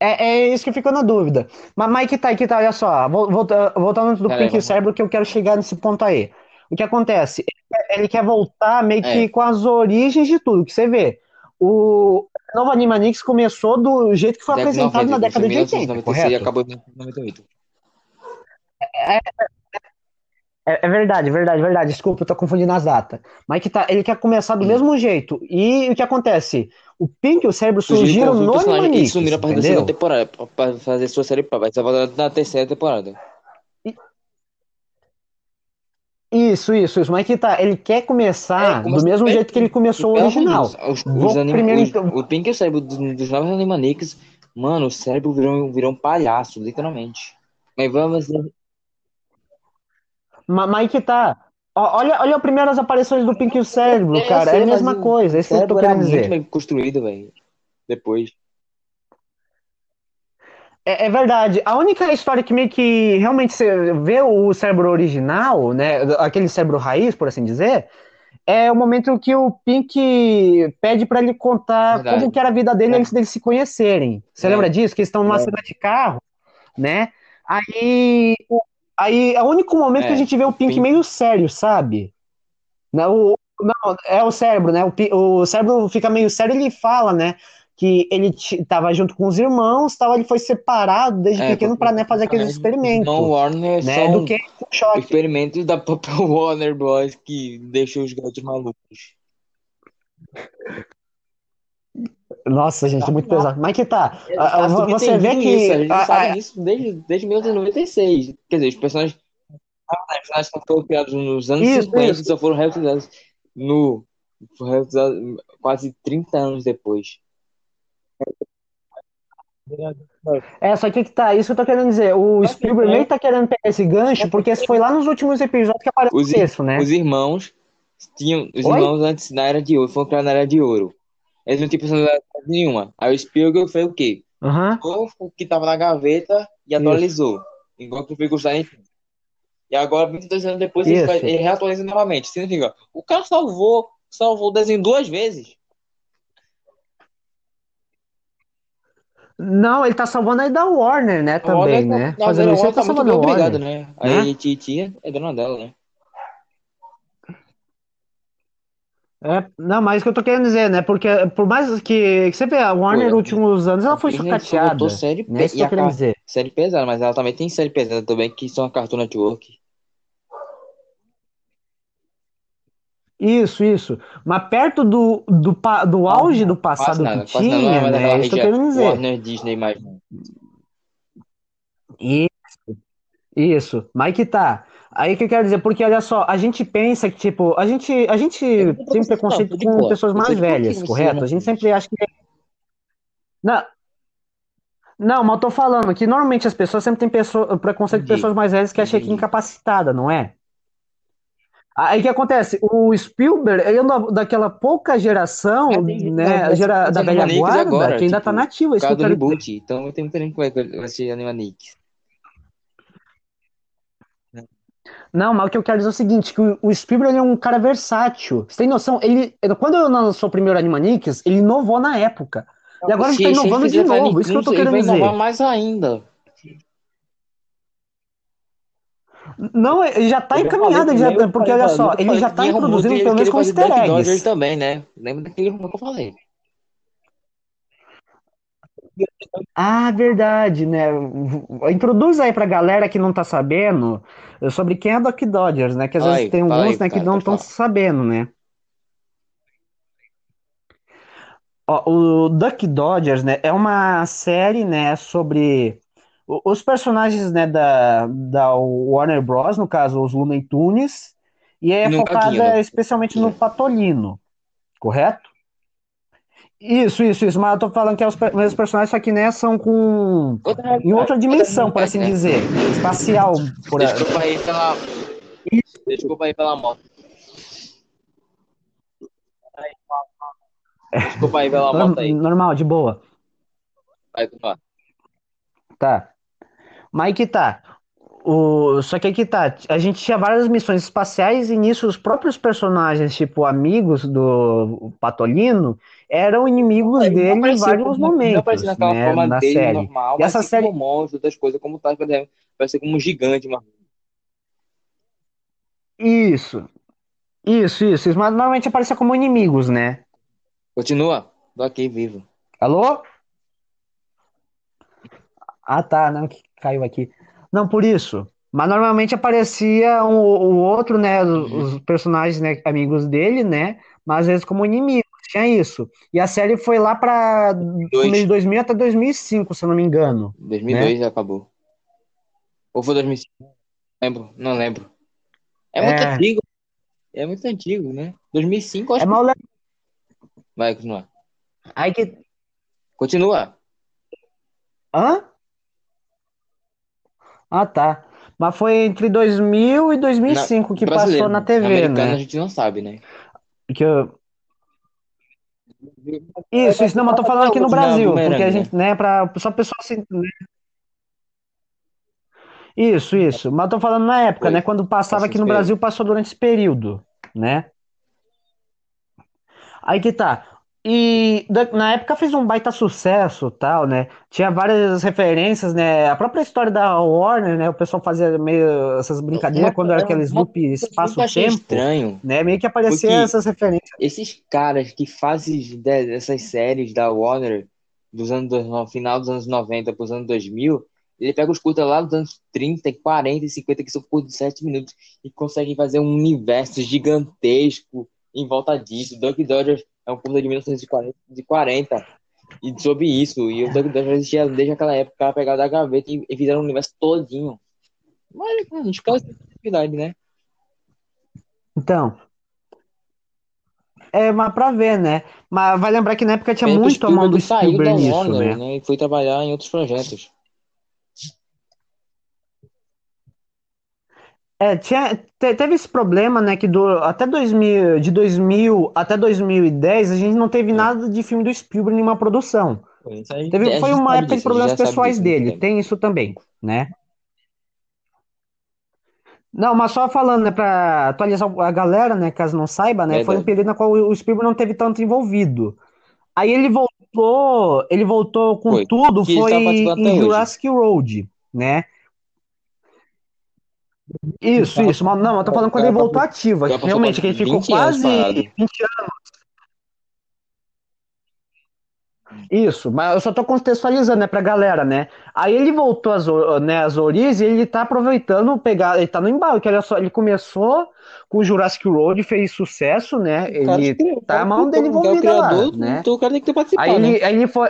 É, é isso que ficou na dúvida. Mas, Mike, tá, que tá, olha só, voltando do Pink aí, Cérebro, que eu quero chegar nesse ponto aí. O que acontece? Ele, ele quer voltar meio que é. com as origens de tudo, que você vê. O Novo Animanix começou do jeito que foi apresentado na década de 80, correto? E acabou em 98. É, é, é, verdade, verdade, verdade. Desculpa, eu tô confundindo as datas. Mas que tá, ele quer começar do hum. mesmo jeito. E o que acontece? O Pink e o Cérebro surgiram no Animanix. Eles sumiram pra fazer a temporada, pra fazer sua série, vai ser na terceira temporada. Isso, isso, isso. Mas que tá, ele quer começar é, do mesmo jeito que ele começou o original. Os, os anima, primeiro, os, então... O Pink e o cérebro dos, dos novos Animaniacs, mano, o cérebro virou, virou um palhaço, literalmente. Mas vamos. Mas, que tá. Olha, olha as primeiras aparições do Pink e o cérebro, é, cara. Sei, é a mesma coisa. É isso que eu tô querendo dizer. Muito bem construído, velho. Depois. É, é, verdade. A única história que meio que realmente você vê o cérebro original, né? Aquele cérebro raiz, por assim dizer, é o momento que o Pink pede para ele contar verdade. como que era a vida dele é. antes deles se conhecerem. Você é. lembra disso? Que eles estão numa é. cena de carro, né? Aí, aí é o único momento que a é, gente vê o Pink, Pink. meio sério, sabe? Não, não, é o cérebro, né? O, o cérebro fica meio sério e ele fala, né? que ele estava junto com os irmãos, tal, ele foi separado desde é, pequeno para né, fazer aqueles experimentos. Não, Warner né, do que choque. experimentos da própria Warner Bros. que deixou os gatos malucos. Nossa, gente, é muito pesado. Mas que tá. Ah, você vê que. Isso, a gente a, sabe disso desde, desde 1996. Quer dizer, os personagens, os personagens que foram criados nos anos isso, 50 isso. só foram reutilizados no. Reutilizados quase 30 anos depois. É, só que que tá, isso que eu tô querendo dizer. O Spielberg nem tá querendo pegar esse gancho, porque foi lá nos últimos episódios que apareceu Os, isso, né? os irmãos tinham. Os Oi? irmãos antes na era de ouro, foram criados na era de ouro. Eles não tinham personalidade nenhuma. Aí o Spielberg fez o quê? Pegou o que tava na gaveta e atualizou. Igual que fez gostar enfim. E agora, 22 anos depois, ele, Isso. faz- ele reatualiza novamente. Significa, o cara salvou, salvou o desenho duas vezes. Não, ele tá salvando aí da Warner, né, também, Warner tá- né? na Fazendo verdade, isso, ele tá Warner tá salvando a obrigado, Warner. né? A Né? AT&T é dona dela, né? É, não, mas o que eu tô querendo dizer, né? Porque por mais que, que você vê, a Warner nos últimos anos, ela foi sucateada. série, Né? pe- Isso que eu querendo ca- dizer. série pesada, mas ela também tem série pesada também, que são a Cartoon Network. Isso, isso. Mas perto do, do, pa- do auge do passado nada, que nada. É tinha, mais né? aquela Isso que eu querendo dizer. Warner Disney mais. Isso, isso. Mas que tá. Aí que eu quero dizer, porque olha só, a gente pensa que, tipo, a gente, a gente não tô tem preconceito não, de com pessoas mais velhas, correto? não A gente sempre acha que. Não, não, mas eu tô falando que normalmente as pessoas sempre têm pessoa, preconceito com pessoas mais velhas que acham que é incapacitada, não é? Aí o que acontece? O Spielberg, ele é daquela pouca geração, gente né, vai gera, da velha guarda, agora, que ainda tá tipo, nativa, isso que eu quero dizer. Então eu tenho gente que vai vai assistir Animaniacs. Não, mas o que eu quero dizer é o seguinte, que o, o Spielberg é um cara versátil. Você tem noção? Ele, quando ele lançou o primeiro Animaniacs, ele inovou na época. E agora ele Se- tá ele inovando de novo, isso que eu tô Toons, ele querendo vai dizer. mais ainda. Não, ele já tá Eu encaminhado, já- porque eu olha só, eu ele já tá introduzindo pelo menos com easter eggs. Também, né? Lembra daquele rumor que eu falei? Ah, verdade, né? Introduz aí pra galera que não tá sabendo sobre quem é Duck Dodgers, né? Que às vezes tem alguns, né, que cara, não estão sabendo, né? Ó, o Duck Dodgers, né, é uma série, né, sobre os personagens, né, da, da Warner Bros, no caso, os Looney Tunes, e é no focada especialmente no Patolino, correto? Isso, isso, isso, mas eu tô falando que é os mesmos personagens, só que, né, são com... em outra dimensão, por assim né? dizer, espacial, por Desculpa aí pela. Desculpa aí pela moto. Desculpa aí pela moto aí. normal, de boa. Vai, vai. Tá. Mas que tá. O... Só que aí que tá. A gente tinha várias missões espaciais e nisso os próprios personagens, tipo amigos do Patolino, eram inimigos Ele não dele em vários como- Não momentos, apareceu naquela né, forma na dele série. normal, E mas essa série- como monstro, outras coisas, como tá, exemplo, parece como um gigante, mano. Isso. Isso, isso, isso. Mas normalmente aparecia como inimigos, né? Continua. Tô aqui vivo. Alô? Ah, tá, não, que caiu aqui. Não, por isso. Mas normalmente aparecia o, o outro, né? Os, Uhum. os personagens, né, amigos dele, né? Mas às vezes como inimigos, tinha isso. E a série foi lá começo de 2000 até 2005, se eu não me engano. 2002 Né? acabou. Ou foi 2005? Não lembro, não lembro. É muito É. antigo. É muito antigo, né? 2005, acho É que... mal. Vai, continua. Aí que. Continua. Hã? Ah, tá. Mas foi entre 2000 e 2005 que passou na TV, Americano a né? gente não sabe, né? Que eu... Isso, isso, não, mas tô falando aqui no Brasil, porque a gente, né, pra só pessoa assim, né? Isso, isso, mas tô falando na época, Foi. né, quando passava aqui no. Brasil, passou durante esse período, né? Aí que tá. E na época fez um baita sucesso, tal, né? Tinha várias referências, né? A própria história da Warner, né? O pessoal fazia meio essas brincadeiras Uma- quando era aqueles loop espaço-tempo, estranho. né? Meio que aparecia essas referências. Esses caras que fazem dessas séries da Warner dos anos no final dos anos 90 para os anos 2000, ele pega os curtas lá dos anos 30, 40 e 50 que são curtos de 7 minutos e conseguem fazer um universo gigantesco em volta disso. Duck Dodgers é um curta de 1940 de 40 e sobre isso. E o Duck Dodgers existia desde aquela época, o cara pegava da gaveta e, e fizeram o universo todinho. Mas a gente da atividade, né? Então, é mas pra ver, né? Mas vai lembrar que na época tinha o muito a mão do da Spielberg nisso, Warner, né? né? E foi trabalhar em outros projetos. É, tinha, te- teve esse problema, né, que do, até 2000, de 2000 até 2010 a gente não teve É. nada de filme do Spielberg em uma produção. Aí, Teve, foi gente uma época de disso, gente problemas pessoais dele, tem isso também, né? Não, mas só falando, né, pra atualizar a galera, né, caso não saiba, né, foi um período na qual o Spielberg não teve tanto envolvido. Aí ele voltou, ele voltou com Foi. tudo, foi em hoje. Jurassic Road, né? Isso, isso. Mas não, eu tô falando quando ele voltou ativo. Realmente, que ele ficou 20 anos quase parado. 20 anos. Isso, mas eu só tô contextualizando, né, pra galera, né? Aí ele voltou às, né, às origens e ele tá aproveitando pegar, ele tá no embalo, que olha só, ele começou com o Jurassic Road, fez sucesso, né? Cara Ele criou, o tá a cara mão dele cara é envolvida lá, criador, né? então o cara tem que ter participado, Aí né? ele, aí ele foi.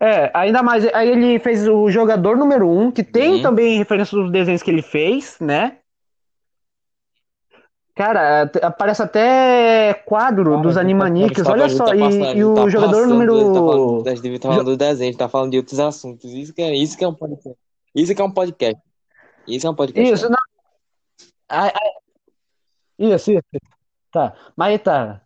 É, ainda mais, aí ele fez o jogador número um, que tem Uhum. também referência dos desenhos que ele fez, né? Cara, aparece até quadro Cara, dos ele tá- Animaniacs, ele tá- olha ele só, tá e, passando- e ele o tá jogador passando, número. ele tá falando, estar falando do desenho, a gente tá falando de outros assuntos. Isso que é, isso que é um podcast. Isso que é um podcast. Isso é um podcast. Isso, não. Ai, ai, Isso, isso. Tá, mas tá.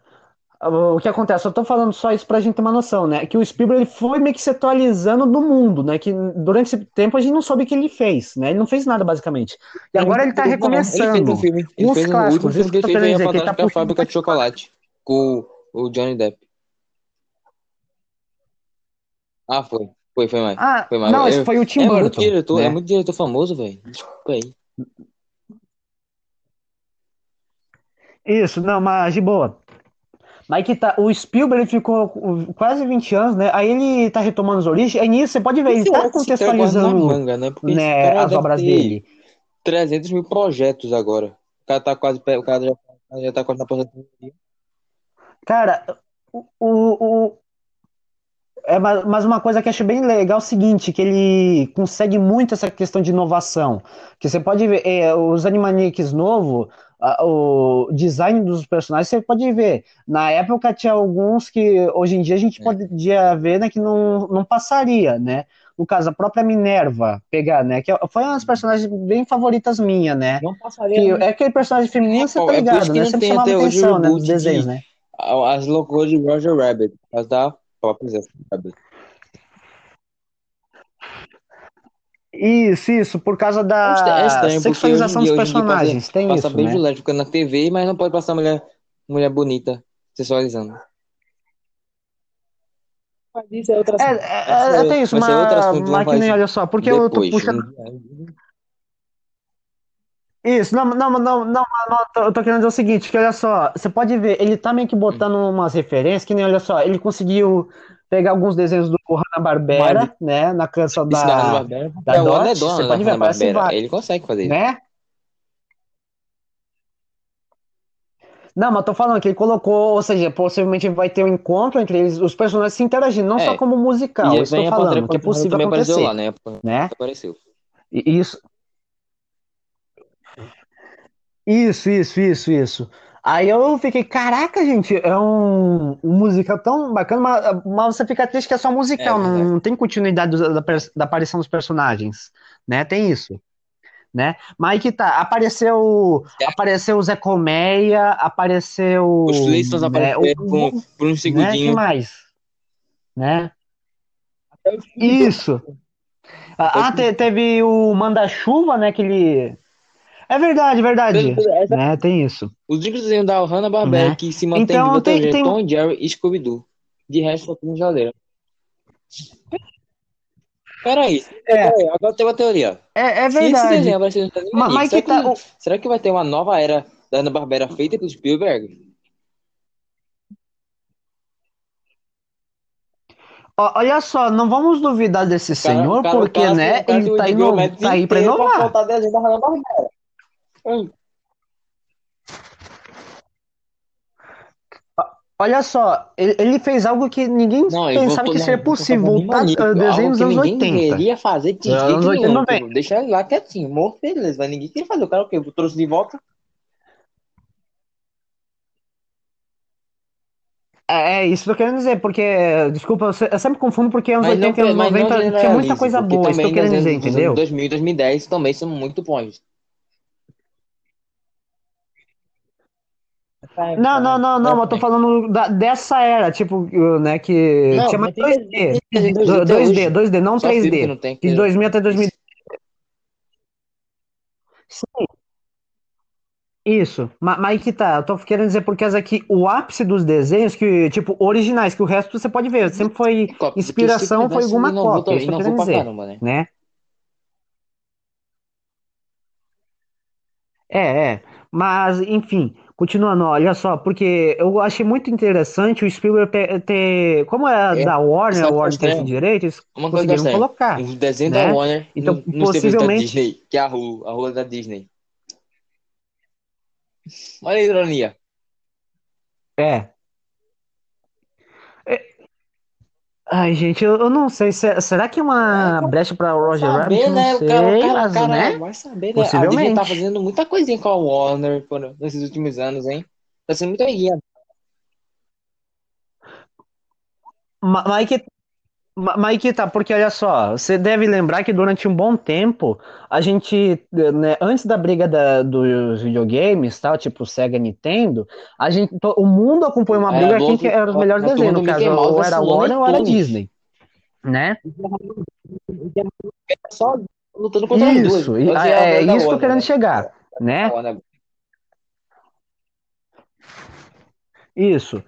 O que acontece? Eu tô falando só isso pra gente ter uma noção, né? Que o Spielberg ele foi meio que se atualizando do mundo, né? Que durante esse tempo a gente não soube o que ele fez, né? Ele não fez nada, basicamente. E agora ele tá Não, Ele recomeçando. fez um filme. Ele Os fez um, o clássicos, último filme que ele fez a dizer, que ele tá Fábrica de Chocolate. Com o Johnny Depp. Ah, foi. Foi, foi mais. Ah, Foi mais. não, esse foi o Tim é muito Burton, diretor, né? é muito diretor famoso, velho. Desculpa aí. Isso, não, mas de boa. Mas que tá, o Spielberg ficou quase 20 anos, né? Aí ele tá retomando as origens, aí nisso você pode ver, ele tá contextualizando manga, né? Porque né, as obras dele. 300 mil projetos agora. O cara tá quase. O cara já, já tá quase na aposentadoria. Cara, o, o, é, mas uma coisa que eu acho bem legal é o seguinte, que ele consegue muito essa questão de inovação. Que você pode ver, é, os Animaniacs novo, o design dos personagens, você pode ver. Na época tinha alguns que hoje em dia a gente É. podia ver, né, que não, não passaria, né? No caso, a própria Minerva, pegar, né? Que foi uma das personagens bem favoritas minha, né? Não Que passaria. é aquele personagem feminino, você É tá isso ligado, que né? Sempre chamava até hoje o atenção, né, dos desenhos, de- né? As loucuras de Roger Rabbit. As da própria Rabbit. Isso, isso, por causa É da estranho, hoje em sexualização dos personagens. Tem passa isso, bem né? Ficando na TV, mas não pode passar mulher, mulher bonita sexualizando. Mas isso é outra É, é, é, é- tem isso, mas, mas que falar nem, olha só, porque eu tô depois. puxando. Dia- Isso, não, não, não, não, não, não, eu tô- eu tô querendo dizer o seguinte, que olha só, você pode ver, ele tá meio que botando umas referências, que nem, olha só, ele conseguiu pegar alguns desenhos do Hanna-Barbera, né, na canção da da, da É Dot, Warner você Dona pode ver, aparece vários, Ele consegue fazer isso. né? Não, mas eu tô falando que ele colocou, ou seja, possivelmente vai ter um encontro entre eles, os personagens se interagindo, não É. só como musical, E a Pantera falando, que é possível acontecer, lá, né? né? Apareceu. Isso, isso, isso, isso, isso. Aí eu fiquei, caraca, gente, é um, um musical tão bacana, mas, mas você fica triste que é só musical, É não, não tem continuidade do- da, da aparição dos personagens, né? Tem isso, né? Mas aí que tá, apareceu, apareceu o Zé Colmeia, apareceu, Os Flintstones né, apareceram o- por, por um né? Que segundinho. mais? Né? Filhos do- Isso. Ah, ah, te- teve o Manda-Chuva, né? Que ele. É verdade, verdade. Essa- Né? Tem isso. Os desenhos da Hanna-Barbera Né? que se mantém Então, tem- é tem- Tom, Jerry e Scooby-Doo. De resto, só tem geladeira. Peraí, É. peraí, agora tem uma teoria. É, é Se esse verdade. desenho nos Estados Mas, Unidos, mas será, que tá. que, será que vai ter uma nova era da Hanna-Barbera feita pelo Spielberg? Olha só, não vamos duvidar desse cara- senhor, cara- porque, cara- né? Ele tá, Indigo ino... Mads tá aí pra inovar. Olha só, ele, fez algo que ninguém não, pensava que seria possível, voltar tá, a desenhos dos anos 80. Ninguém queria fazer de anos 80 nenhum, deixa ele lá quietinho, morre beleza, mas ninguém queria fazer, o cara o quê? Trouxe de volta É, é isso que eu tô dizer, porque, desculpa, eu sempre confundo porque é anos mas 80 e anos 90 tinha é muita coisa boa, isso que eu querendo dizer, entendeu? 2000 e 2010 também são muito bons. Não, não, não, não, eu tô falando da- dessa era, tipo, né, que Não, tinha mais mas tem 2D, desenho do- 2D até 2D, hoje. 2D, não Só filme que 3D, não tem. de 2000 até 2010. Sim, isso, Ma- mas aí que tá, eu tô querendo dizer porque essa aqui, o ápice dos desenhos, que, tipo, originais, que o resto você pode ver, sempre foi Cópia, inspiração, foi alguma inovou cópia, isso que inovou dizer, caramba, né? né? É, é. Mas, enfim, continuando, olha só, porque eu achei muito interessante o Spielberg ter. Como é É, da Warner, a que é Warner tem esse estranho? direito, eles Uma coisa é conseguiram estranha. colocar, O desenho da né? Warner Então, no- serviços da possivelmente. Disney, que é a rua, a rua da Disney. Olha a ironia. É. É, Ai, gente, eu, eu não sei. se- será que é uma brecha para o Vai Roger Rabbit? saber, Não né? O cara, o sei, cara, mas, cara né? vai saber, né? A Disney tá fazendo muita coisinha com a Warner por- nesses últimos anos, hein? Tá sendo muito guia. Ma- Mas que, mas que tá, porque olha só, você deve lembrar que durante um bom tempo, a gente, né, antes da briga da- dos videogames, tal, tipo Sega e Nintendo, a gente, o mundo acompanhou uma Era briga quem que era os melhores desenhos, no caso, Mouse ou era versus Looney Warner ou era. Disney, né? Era só lutando contra. Isso, é, é é isso que eu querendo né? chegar, né? Isso.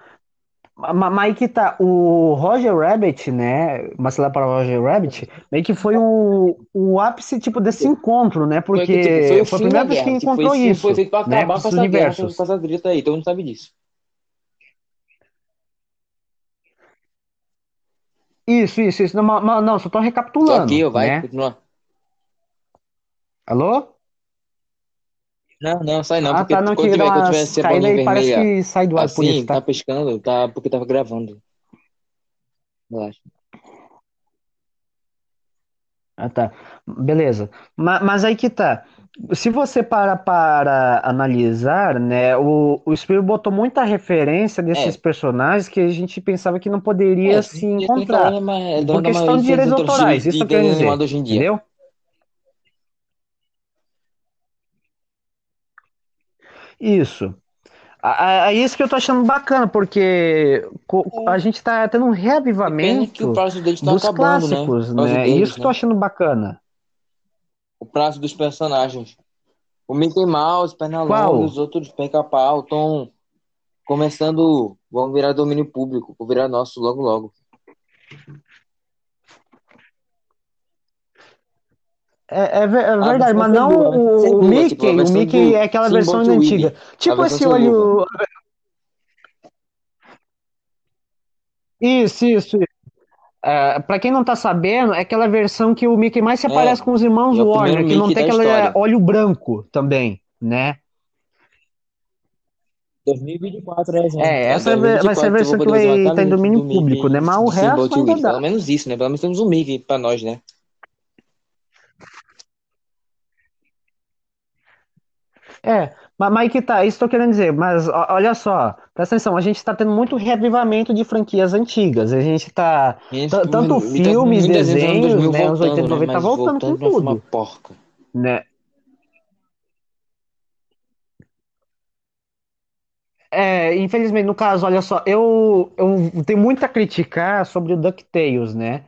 Ma- ma- Mas que tá, o Roger Rabbit, né? Mas lá para o Roger Rabbit, meio que foi o, o ápice tipo desse encontro, né? Foi que, tipo, foi Porque o foi a primeira vez que. Tipo, encontrou filme foi isso, feito pra né? acabar com Esses essa guerra, com universos, com essa aí. Todo mundo sabe disso. Isso, isso, isso. Não, não, só tô Tô aqui, recapitulando, vai, né? continua. Alô? Não, não, sai não, Ah, porque tá, não, quando tiver, quando tiver essa bolinha e parece vermelha que sai do ar por isso, assim, tá tá? pescando, tá, porque tava gravando. Relaxa. Ah, tá. Beleza. Ma- Mas, aí que tá. Se você para para analisar, né, o, o Spielberg botou muita referência desses É, personagens que a gente pensava que não é, poderia isso se encontrar, mas é por dono da questão de direitos autorais, isso desenho dizer, hoje em dia. entendeu? Isso. É isso que eu tô achando bacana, porque a gente tá tendo um pena que o reavivamento prazo deles tá dos acabando, né? clássicos, né? E isso que eu tô né? achando bacana. O prazo dos personagens. O Mickey Mouse, Pernalonga os outros Pica-Pau estão começando, vão virar domínio público, vão virar nosso logo logo. É, é é A verdade, mas não o, o tipo, a Mickey. O Mickey do é aquela versão antiga. Tipo esse olho. Isso, isso. É, pra quem não tá sabendo, é aquela versão que o Mickey mais se É, aparece com os irmãos é o Warner, que não tem aquele olho branco também, né? 2024, né, gente? É, É essa vai vai ser a 2024 que eu vou versão que vai estar em camisa domínio do público, né? Mickey Mas o resto ainda dá. Pelo menos isso, né? Pelo menos temos um Mickey pra nós, né? É, mas, que tá, isso tô querendo dizer, mas olha só, presta atenção, a gente tá tendo muito reavivamento de franquias antigas, a gente tá, Gente, t- tanto filmes, anos desenhos, 2000 né, anos 80, voltando, né? 90, tá voltando com uma tudo, porca. né? É, infelizmente, no caso, olha só, eu, eu tenho muito a criticar sobre o DuckTales, né?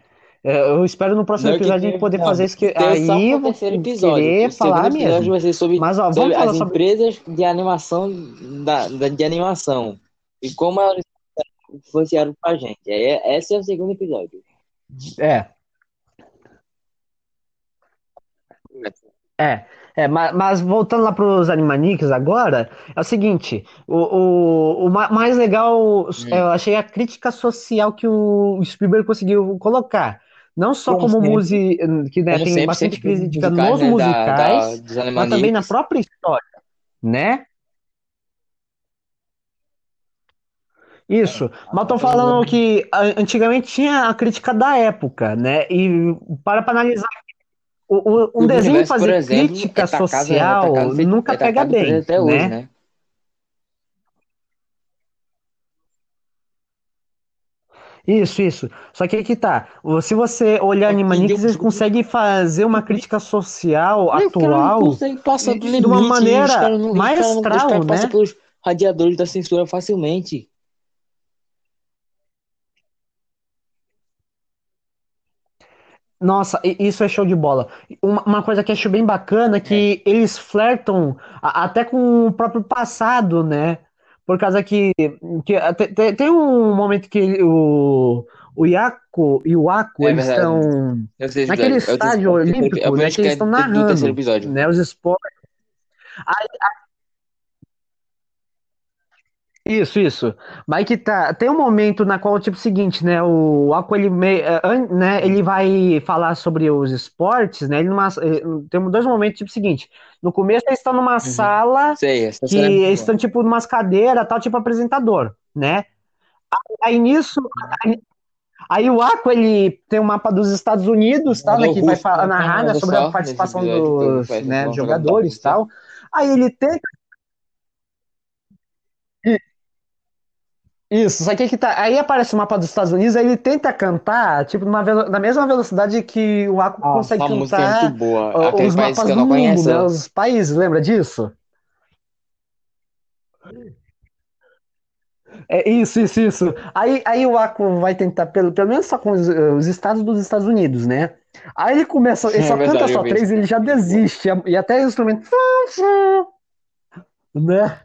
É, Eu espero no próximo episódio a gente poder não, fazer isso, que aí eu vou episódio. querer falar episódio mesmo. vai ser sobre, Mas, ó, vamos falar as sobre... empresas de animação da, da- de animação e como elas influenciaram pra gente. É, esse é o segundo episódio. É, É, é, ma- mas, voltando lá para os Animaniacs agora, é o seguinte, o, o, o ma- mais legal, é, Hum. eu achei a crítica social que o Spielberg conseguiu colocar. Não só Como como música, que né, tem sempre, bastante sempre crítica musicais, nos né, da, da, musicais, dos mas também na própria história, né? Isso, mas eu tô falando que antigamente tinha a crítica da época, né? E para pra analisar, o, o- um O desenho fazer exemplo, crítica é tacado, é social tacado, nunca é pega bem, até hoje, né? né? Isso, isso. Só que aí que tá. Se você olhar Animaniacs, eles conseguem fazer uma crítica social Não, não atual passar do de limite. uma os maneira não, não, maestral, passam né? pelos radiadores da censura facilmente. Nossa, isso é show de bola. Uma, uma coisa que acho bem bacana é que eles flertam até com o próprio passado, né? Por causa que, que te- te- tem um momento que ele- o, o Yaco e o Ako, É eles verdade. estão naquele episódio. Estádio olímpico, né? Que eles é estão narrando, né? Os esportes. Isso, isso. Mas que tá, tem um momento na qual, tipo, o seguinte, né, o Aqua, ele, eh, né, ele vai falar sobre os esportes, né, ele numa, eh, tem dois momentos, tipo, o seguinte, no começo eles estão numa sala Sei, que é eles estão, tipo, numas cadeiras, tal, tipo, apresentador, né, aí nisso, aí, aí o Aqua, ele tem um mapa dos Estados Unidos, tal, né, Não, que vai Russo, fa- não, narrar, né, não, sobre a participação dos, né, jogadores, Rússia. tal, aí ele tenta Isso, só que aí que tá. Aí aparece o mapa dos Estados Unidos, aí ele tenta cantar, tipo, numa velo- na mesma velocidade que o Aqua Ah, consegue essa música é cantar muito boa. Aquele os mapas que eu do não mundo, conheço. né? Os países, lembra disso? É isso, isso, isso. Aí, aí o Aqua vai tentar, pelo, pelo menos só com os, os estados dos Estados Unidos, né? Aí ele começa, ele É só verdade, canta só três e ele já desiste. E até o instrumento. Né?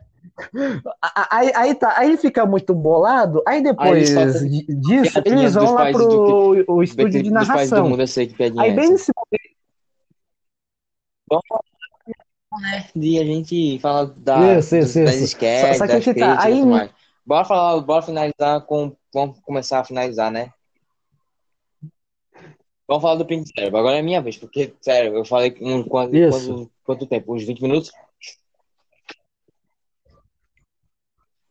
Aí, aí tá, aí ele fica muito bolado, aí Aí depois fazem di- disso, eles vão lá do pro o estúdio de narração. mundo, Aí é bem nesse Vamos falar de a gente falar da, Isso, isso, das isso. Só, das tá, aí. Bora falar, bora finalizar com. Vamos começar a finalizar, né? Vamos falar do Pink Cérebro. Agora é minha vez, porque, sério, eu falei um, quanto, quanto, quanto tempo? Uns 20 minutos?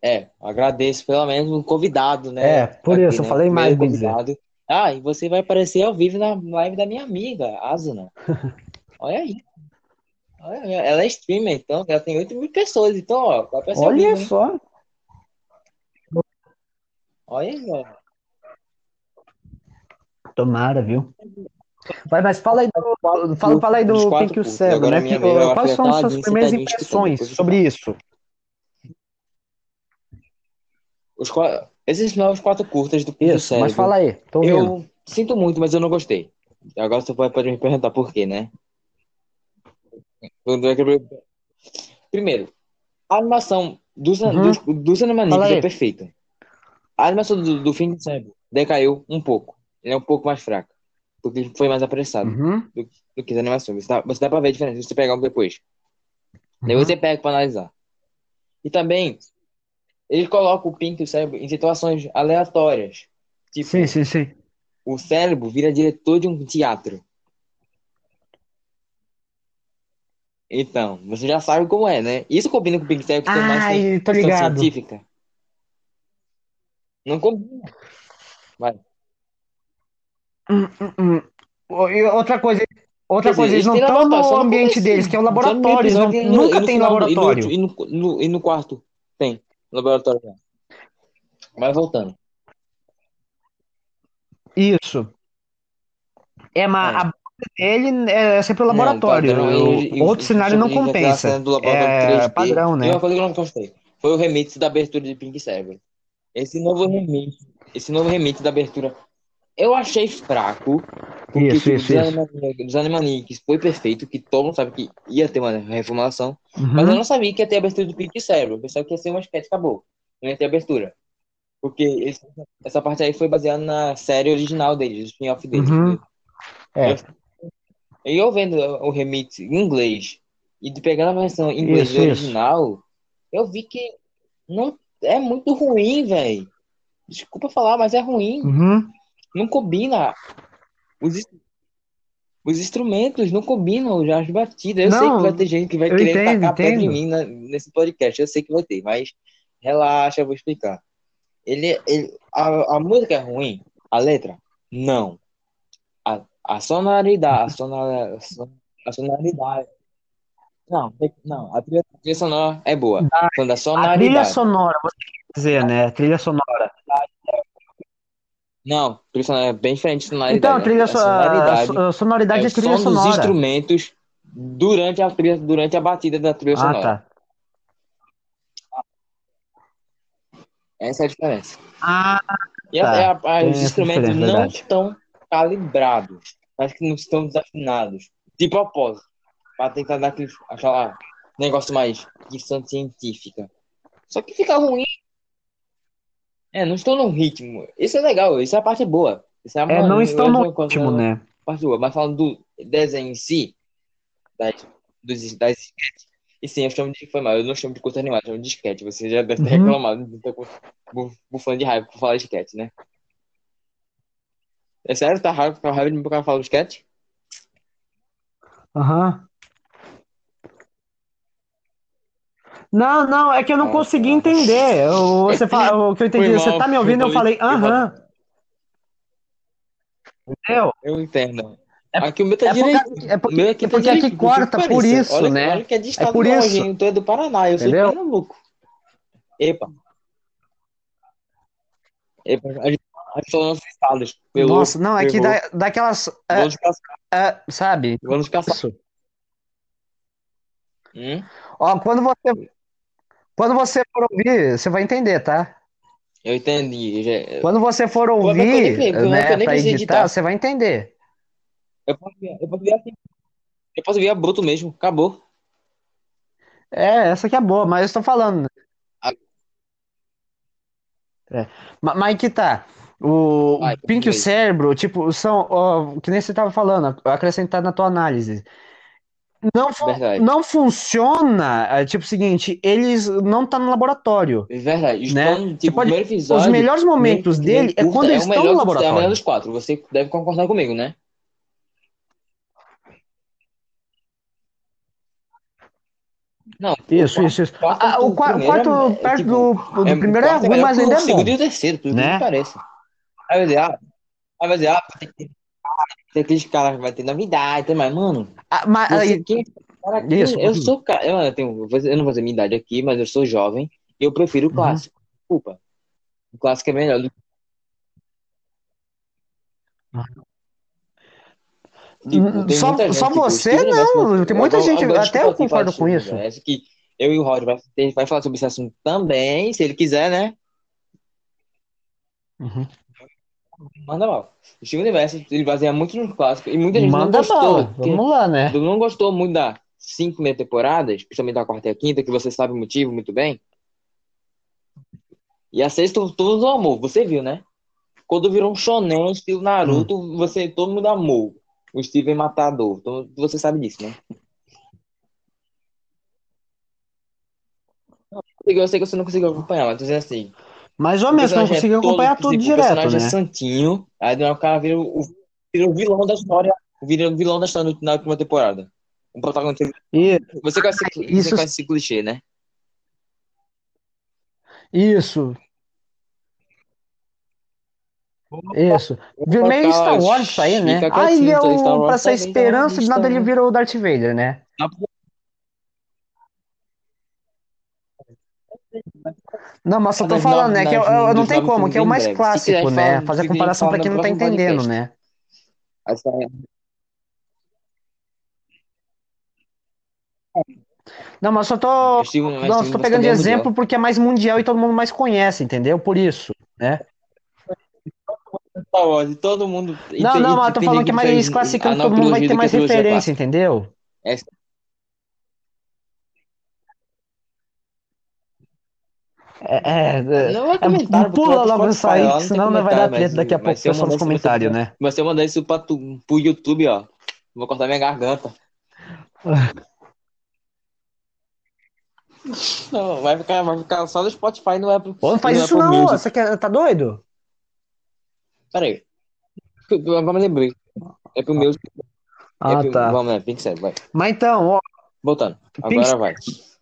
É, agradeço pelo menos um convidado, né? É, por Aqui, isso, eu né? falei mais, convidado. Ah, e você vai aparecer ao vivo na live da minha amiga, Asuna. Olha aí. Olha, ela é streamer, então, ela tem 8 mil pessoas, então, ó, Olha vivo, hein? só. Olha aí, ó. Tomara, viu? Vai, mas fala aí do, fala, fala aí do Pink e o. Cego, né? eu quais tá suas primeiras sentadinho escutando, impressões eu sobre isso? Os qua- Esses novos quatro curtas do Isso, mas Cérebro, fala aí, tô ouvindo. eu sinto muito, mas eu não gostei. Agora você pode, me perguntar por quê, né? Primeiro, a animação dos, Uhum. dos, dos aí. é perfeita. A animação do, do fim de Cérebro decaiu um pouco. Ele é um pouco mais fraca. Porque foi mais apressado Uhum, do, do que as animações. Você dá, você dá pra ver a diferença se você pegar um depois. Daí uhum. você pega pra analisar. E também, ele coloca o Pink e o cérebro em situações aleatórias. Tipo, Sim, sim, sim. o cérebro vira diretor de um teatro. Então, você já sabe como é, né? Isso combina com o Pink Cérebro que tem mais tô ficção ligado. científica. Não combina. Vai. Hum, hum, hum. Outra coisa, outra Quer coisa, dizer, eles não estão no ambiente deles, que é o laboratório, eles não- nunca tem laboratório. No, e no quarto tem laboratório. Mas voltando. Isso. É, mas É. a base dele é sempre o laboratório. Não, padrão, e- e- Outro e- cenário não e aquela compensa. É 3D. padrão, né? uma coisa que eu não gostei foi o remix da abertura de Pink Cérebro. Esse novo remix, esse novo remix da abertura, eu achei fraco. Porque Isso, tipo, isso, dos, isso. Dos Animaniacs foi perfeito, que todo mundo sabe que ia ter uma reformulação. Mas eu Uhum. não sabia que ia ter abertura do Pink Cérebro. Eu pensava que ia ser uma sketch, acabou. Não ia ter abertura. Porque esse- essa parte aí foi baseada na série original deles, o spin-off deles. Uhum. É. E eu vendo o remix em inglês e de pegando a versão em inglês Isso, isso. original, eu vi que não é muito ruim, velho. Desculpa falar, mas é ruim. Uhum. Não combina. Os, os instrumentos não combinam já as batidas. Eu sei Não, que vai ter gente que vai querer entendo, tacar pedra em entendo. mim na- nesse podcast. Eu sei que vai ter, mas relaxa, eu vou explicar. Ele, ele, a, a música é ruim, a letra? Não. A, a sonoridade, a, sonora, a sonoridade. Não, não, a trilha, a trilha sonora é boa. Quando a A trilha sonora, você quer dizer, né? A trilha sonora. Não, trilha sonora é bem diferente de sonoridade. Então, a trilha A so- sonoridade a sonoridade é é trilha sonora. instrumentos durante a trilha, durante a batida da trilha Ah, sonora. tá. Essa é a diferença. Ah, E a- Tá, é a- a- os instrumentos diferença, não verdade. estão calibrados. Parece que não estão desafinados. De propósito. Pra tentar dar aquele aquela negócio mais ficção científica. Só que fica ruim. É, não estou no ritmo. Isso é legal, isso é a parte boa. Isso é, a é, não estão eu no uma ritmo, né? parte boa. Mas falando do desenho em si, das, dos, das sketches, e sim, eu chamo de. Foi mal, eu não chamo de curta animada, eu chamo de sketch. Você já deve ter Uhum. reclamado, de bu- bufando de raiva por falar de sketch, né? É sério? Tá raiva, tá raiva de mim por causa falar do sketch? Aham. Não, não, é que eu não Ah, consegui tá. entender. Eu- Você fala, o que eu entendi, Foi você mal, tá me ouvindo? Eu falei, aham. Entendeu? Eu entendo. É- aqui o meu tá É direito. porque, é porque, meu aqui é tá porque aqui direito, corta, por por isso. Olha, né? olha que é de estado por longe, isso. hein? Tu é do Paraná, eu sou de Entendeu? Pernambuco. Epa. Epa, a gente, falou nossos estados. Pelou, Nossa, não, é que dá, daquelas, é, Vamos caçar. é, sabe? Vamos caçar. Hum? Ó, quando você, quando você for ouvir, você vai entender, tá? Eu entendi. Já- Quando você for mas eu nem ouvir, eu né, nem pra editar, editar. você vai entender. Eu posso ver, eu posso ver assim. Eu posso ver a bruto mesmo. Acabou. É, essa que é boa, mas eu estou falando. né? Ah. É. Ma- Mas que tá. O, o Vai, Pink e o cérebro, tipo, são, ó, que nem você estava falando, acrescentar na tua análise. Não, fu- Verdade. não funciona, é, tipo o seguinte, eles não estão no laboratório. É verdade. Os Né? Você tipo, o pode- primeiro Os episódio. melhores momentos nem- dele nem é quando é eles o estão melhor, no É o melhor laboratório. dos quatro. Você deve concordar comigo, né? Não, Isso, o isso, isso. quarto- Ah, o, qua- o primeiro quarto, é, perto tipo, do, do é, primeiro é quarto ruim, mas ainda o é bom. segundo e o terceiro, tudo né? que parece. Aí vai dizer, ah, aí vai dizer, ah, tem, que- tem aqueles caras que vai ter novidade, tem mais, mano. Ah, mas, aí, quem, cara, Isso, eu sou cara, eu, eu tenho, eu eu não vou dizer minha idade aqui, mas eu sou jovem e eu prefiro o Uhum. clássico. Desculpa. O clássico é melhor do Tipo, tem Só- gente, só tipo, você Universe, não, tem muita gente, agora, até desculpa eu aqui falar concordo com isso. Universe, que eu e o Rod vai, vai falar sobre esse assunto também, se ele quiser, né? Uhum. Manda mal. O Steven Universe, ele baseia muito no clássico e muita gente não Manda gostou. bala, porque vamos lá, né? não gostou muito das cinco primeiras temporadas, principalmente da quarta e a quinta, que você sabe o motivo muito bem. E a sexta, todo mundo amou, você viu, né? Quando virou um shonen, estilo Naruto, Hum. você, todo mundo amou. O Steven Matador. Então, você sabe disso, né? Eu sei que você não conseguiu acompanhar, mas tô dizendo assim. Mais ou o menos, não é consegui todo- acompanhar tipo, tudo O direto, personagem é né? santinho, aí o cara vira o, vira o vilão da história. Vira o vilão da história na última temporada. Um protagonista. E, Você conhece, você Isso- conhece esse clichê, né? isso, isso. Vira meio Star Wars isso aí, né? Aí quietinho, é o, pra essa esperança, tá? de nada ele Star- virou o Darth Vader, né? Não, mas só tô falando, né? Que eu, nas- eu- não tem como, que é o mais breve. Clássico, né? se Fazer quiser, comparação pra quem no não tá entendendo, podcast. né? Essa- Não, mas só tô. Mas Não, só tô pegando de é exemplo mundial. porque é mais mundial e todo mundo mais conhece, entendeu? Por isso, né? Star Wars, todo mundo. Não, não, mas eu tô falando que é mais a todo mundo vai ter mais a referência, entendeu? Essa- É, é, Não vai é, comentar, porque pula vai pro logo isso Spotify, aí, não senão não vai dar treta daqui a pouco se eu pessoal nos comentários, né? Mas se eu mandar isso pra tu, pro YouTube, ó, vou cortar minha garganta. Não, vai ficar, vai ficar só no Spotify, não é pro. Pô, não faz é isso pro não, você quer, tá doido? Peraí. Me lembrei. É pro meu. Ah, é pro, tá. Vamos lá, Pink vai. Mas então, ó, Voltando. Pink- Agora vai.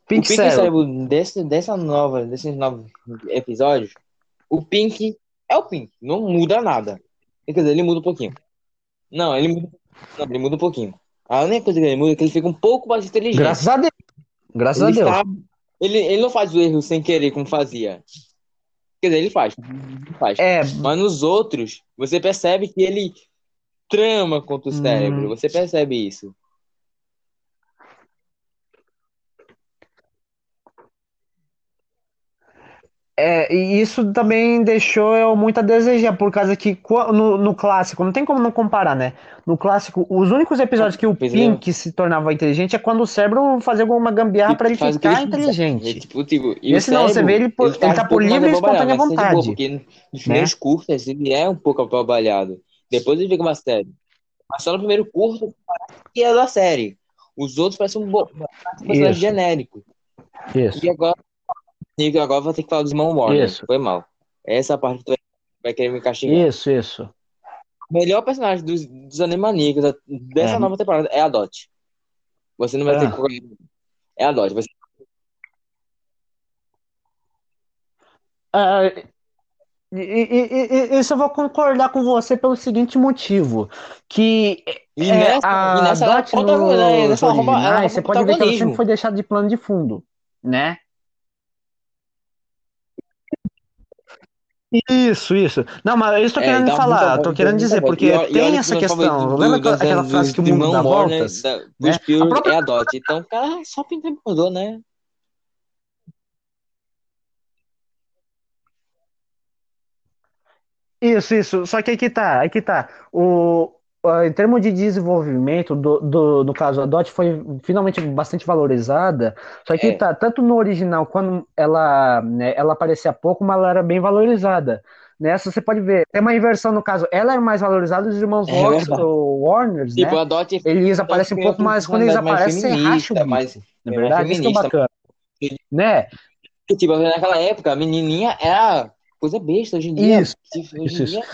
Pink o Pink Cérebro. Desse, dessa nova, desses novos episódios, o Pink é o Pink, não muda nada. Quer dizer, ele muda um pouquinho. Não, ele muda, não, ele muda um pouquinho. A única coisa que ele muda é que ele fica um pouco mais inteligente. Graças a Deus. Graças ele a Deus. sabe- ele, ele não faz o erro sem querer, como fazia. Quer dizer, ele faz. Ele faz. É, Mas nos outros, você percebe que ele trama contra o Hum. cérebro. Você percebe isso. É, e isso também deixou eu muito a desejar, por causa que no, no clássico, não tem como não comparar, né? No clássico, os únicos episódios que o é. Pink se tornava inteligente é quando o cérebro fazia alguma gambiarra pra ele ficar ele quiser. inteligente. É, tipo, tipo, e Esse não, você cérebro, vê ele por- ele tá um por pouco mais livre e espontânea mas isso é de boa, vontade, porque nos primeiros curtas ele é um pouco abobalhado. Depois ele fica mais sério. Mas só no primeiro curto que é da série. Os outros parecem um, bo... um personagem genérico. Isso. E agora, e agora vou ter que falar dos irmãos Warner. Isso. Foi mal. Essa parte tu vai- querer me castigar. Isso, isso. O melhor personagem dos, dos Animaniacos dessa É. nova temporada é a Dot. Você não vai ter Ah. que. É a Dot. Você... Ah, e, e- e- isso eu vou concordar com você pelo seguinte motivo, que E é, nessa, a e nessa ela Dot conta- nos né, ela ela rouba originais, você pode ver que ela sempre foi deixada de plano de fundo, né? Isso, isso. Não, mas eu estou É, querendo falar, muita tô querendo dizer, porque E e tem que essa meu questão. favorito Lembra do- aquela do- frase que o do mundo dá voltas? da- do né? A própria- é a Dot. Então, o cara só pinta e mudou, né? Isso, isso. Só que aí que tá, aí que tá. O, em termos de desenvolvimento, do, do- no caso, a DOT foi finalmente bastante valorizada. Só que É. tá, tanto no original, quando ela, né, ela aparecia pouco, mas ela era bem valorizada. Nessa você pode ver, tem uma inversão no caso, ela é mais valorizada, os irmãos É Watts, Warners, Tipo, né? a Dot Eles aparecem um pouco mais, quando eles aparecem, racha o bico, mais, na é mais verdade, isso é bacana. Né? Tipo, naquela época, a menininha era coisa besta. Hoje em dia, Isso, hoje isso, em isso. dia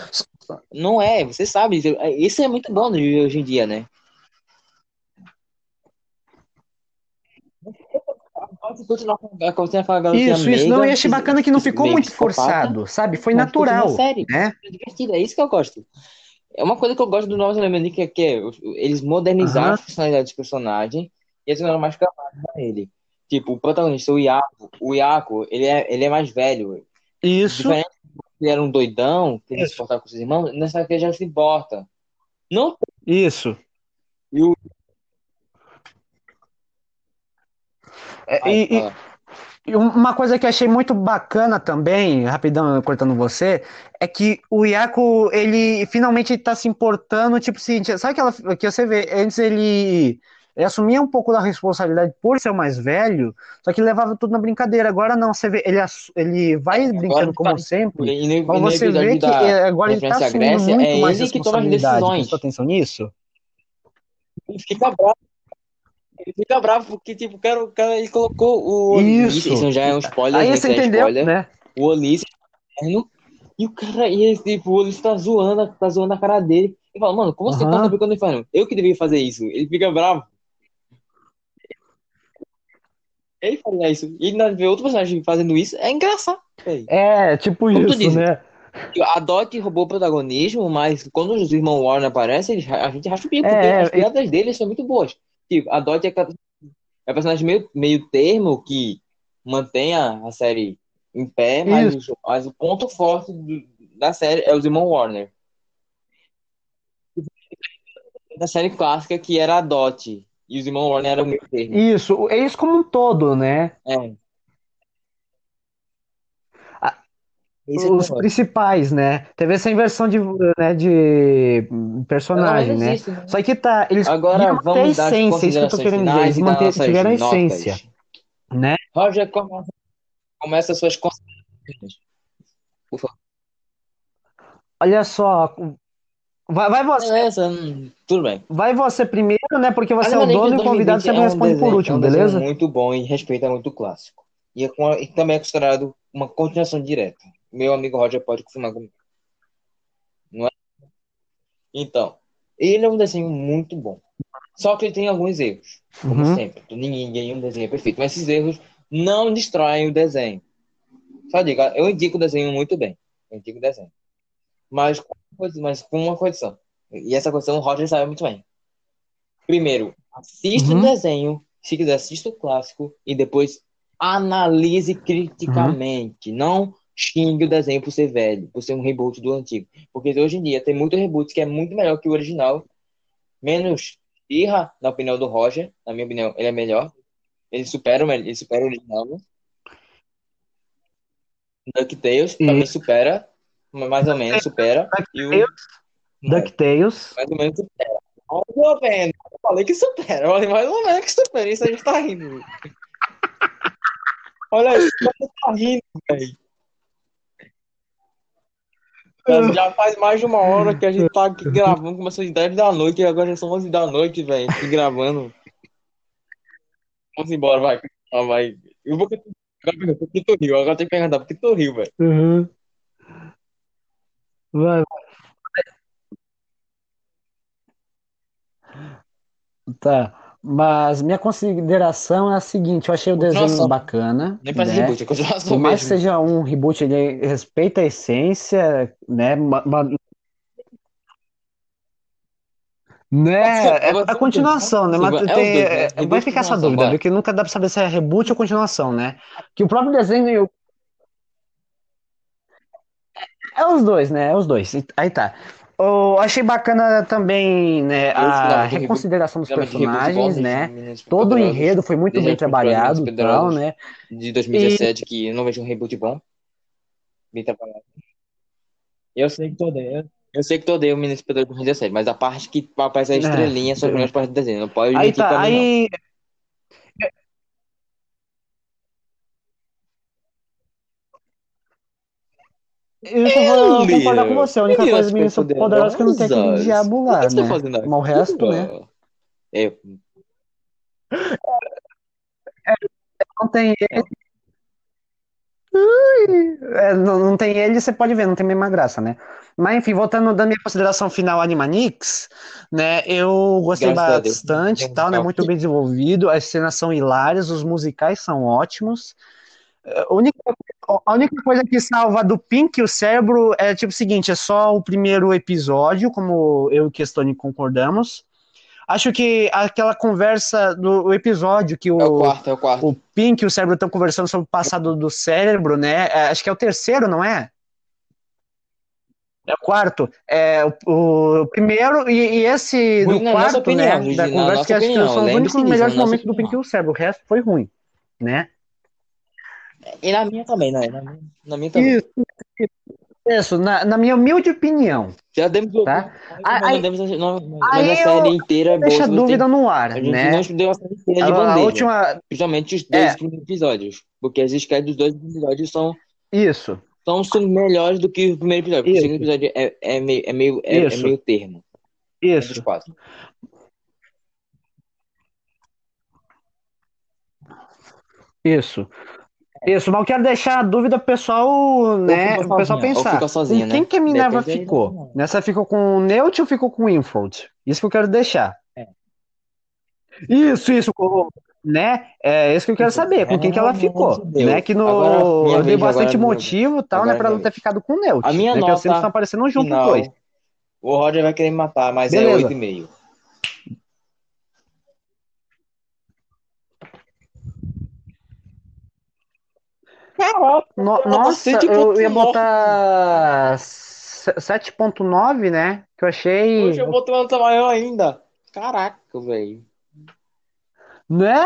não é, você sabe. Isso é muito bom hoje em dia, né? Isso, isso. meiga, Não, eu achei bacana que não ficou muito forçado, sabe? Foi natural, sério. né? É divertido, é isso que eu gosto. É uma coisa que eu gosto do Novos Elementos, que é, que é eles modernizaram Aham. a personalidade dos personagens e eles tornaram mais camadas pra ele. Tipo, o protagonista, o Iaco, o Iaco, ele é, ele é mais velho. Isso. Ele era um doidão, que ele se importava com seus irmãos, nessa aqui ele já se importa. Não Isso. E o- É, e, e- e uma coisa que eu achei muito bacana também, rapidão, cortando você, é que o Iaco, ele finalmente tá se importando, tipo seguinte, sabe aquela que você vê, antes ele, ele assumia um pouco da responsabilidade por ser o mais velho, só que levava tudo na brincadeira, agora não, você vê, ele, ele vai brincando como tá- sempre, E mas e você vê que é, agora ele tá à assumindo Grécia, muito é mais ele que toma as decisões. prestou atenção nisso? Ele fica bravo. Ele fica bravo porque, tipo, o cara, o cara ele colocou o Isso. Isso já é um spoiler, Aí gente, você é entendeu, spoiler. né? O Ulisses inferno, e o cara, e esse, tipo, o Ulisses tá zoando, tá zoando a cara dele. E fala, mano, como você pode brincando no inferno? Eu que devia fazer isso. Ele fica bravo. Ele faria isso. E ainda ver outro personagem fazendo isso é engraçado. véi. É, tipo Como isso, né? A Dot roubou o protagonismo, mas quando os irmãos Warner aparecem, a gente racha o bico, É, porque é, as piadas deles são muito boas. Tipo, a Dot é é personagem meio, meio termo que mantém a, a série em pé, mas, o- mas o ponto forte do- da série é os irmãos Warner. Da série clássica, que era a Dot, e os irmãos Warner eram meio termo. Isso, é isso como um todo, né? É. Ah, é Os principais, né? Teve essa inversão de, né, de personagem, né? existe, né? Só que tá, eles Agora vamos dar essência, isso que eu tô querendo dizer. Eles manter, tiveram a notas. essência, né? Roger, começa, começa suas considerações. Por favor. Olha só, vai, vai você, Beleza, hum, tudo bem. vai você primeiro, né? Porque você é o dono e o convidado 2020 sempre é um responde por desenho- último, é um desenho beleza? muito bom e respeita muito o clássico. E, é com- e também é considerado uma continuação direta. Meu amigo Roger pode confirmar comigo. Não é? Então, ele é um desenho muito bom. Só que ele tem alguns erros, como Uhum. sempre. Ninguém, nenhum desenho é perfeito. Mas esses erros não destroem o desenho. Só diga, eu indico o desenho muito bem. Eu indico o desenho. Mas, mas com uma condição. E essa condição o Roger sabe muito bem. Primeiro, assista Uhum. o desenho, se quiser, assista o clássico e depois analise criticamente. Não xingue o desenho por ser velho, por ser um reboot do antigo. Porque hoje em dia tem muito reboot que é muito melhor que o original, menos Irra, na opinião do Roger, na minha opinião, ele é melhor. Ele supera, o- ele supera o original. DuckTales também supera, mais ou menos supera. E o DuckTales. mais ou menos supera. Mais ou menos. Eu falei que supera. Eu falei mais ou menos que supera. Isso a gente tá rindo. Olha isso, você tá rindo, velho. Já- faz mais de uma hora que a gente tá aqui gravando, começou às 10 da noite e agora já são 11 da noite, velho. Aqui gravando. Vamos embora, vai. Ah, vai. Eu vou. Agora por que tu riu? Agora tem que perguntar por que tu riu, velho. Uhum. Vai, tá. Mas minha consideração é a seguinte, eu achei o desenho Continuação. bacana, Nem parece né? reboot, é continuação Por mais que mesmo. seja um reboot, ele respeita a essência, né? Ma- ma- Né? É Agora, a continuação, né? Mas é os tem- dois, né? é- Reboot vai ficar essa continuação, dúvida, bora. porque nunca dá pra saber se é reboot ou continuação, né? Que o próprio desenho é os dois, né? É os dois. Aí tá. Eu achei bacana também, né, esperava a reconsideração dos personagens, né? Meninos Todo o enredo foi muito bem primeiras trabalhado e tal, né? de 2017, que eu não vejo um reboot bom. Bem trabalhado. Eu sei que tu odeia. Eu sei que tu odeia o Menino Superpoderoso de 2017, mas a parte que aparece a É, estrelinha são as melhores partes do desenho. Não pode Aí tá, mim, não. Eu vou Meu, concordar com você. A única coisa poderosas é que não tem aquele diabo O lá, que você tá né? fazendo aqui? Mas o resto, né? É, Não tem ele. É, não, não tem ele, você pode ver, não tem a mesma graça, né? Mas enfim, voltando da minha consideração final Animanix, né? Eu gostei Graças bastante, tal, né? Muito bem desenvolvido, as cenas são hilárias, os musicais são ótimos. A única, a única coisa que salva do Pink o cérebro é tipo o seguinte: é só o primeiro episódio, como eu e o Kestone concordamos. Acho que aquela conversa do episódio que o, É o quarto, é o quarto. o Pink e o cérebro estão conversando sobre o passado do cérebro, né? É, acho que é o terceiro, não é? É o quarto. É o, o primeiro e, e esse Ruim do quarto, opinião, né? Da conversa que acho que são os únicos melhores momentos do. Pink e o cérebro. O resto foi ruim, né? E na minha também, né? Na minha, na minha também. Isso, isso na, na minha humilde opinião. Já demos Tá. Aí- não a, não, mas aí a série inteira é. Deixa a dúvida no ar, A gente né? não deu a série inteira de A, a última. Principalmente os dois É. primeiros episódios. Porque as sketches dos dois episódios são, Isso. são, são melhores do que o primeiro episódio. Porque o Isso. segundo episódio é, é meio, é, meio, é, é Isso. meio termo. Isso. quatro. Isso. Isso, mas eu quero deixar a dúvida pro pessoal, né? O pessoal pensar. sozinha, com quem né? que a Minerva Depende ficou? Nessa ficou com o Neut ou ficou com o Winford? Isso que eu quero deixar. É. Isso, isso, né? É isso que eu quero saber, com quem que ela ficou, né? Que no Agora, eu dei bastante agora minha motivo, tal, né, Agora para ela ter ficado com o Neut, A minha né? Que nota cenas estão aparecendo junto Final, dois. o Roger vai querer me matar, mas é Beleza. 8,5. Caraca, No- nossa, eu ia 7.9. botar se- 7.9, né? Que eu achei, Hoje eu botei uma nota maior ainda. Caraca, velho. né?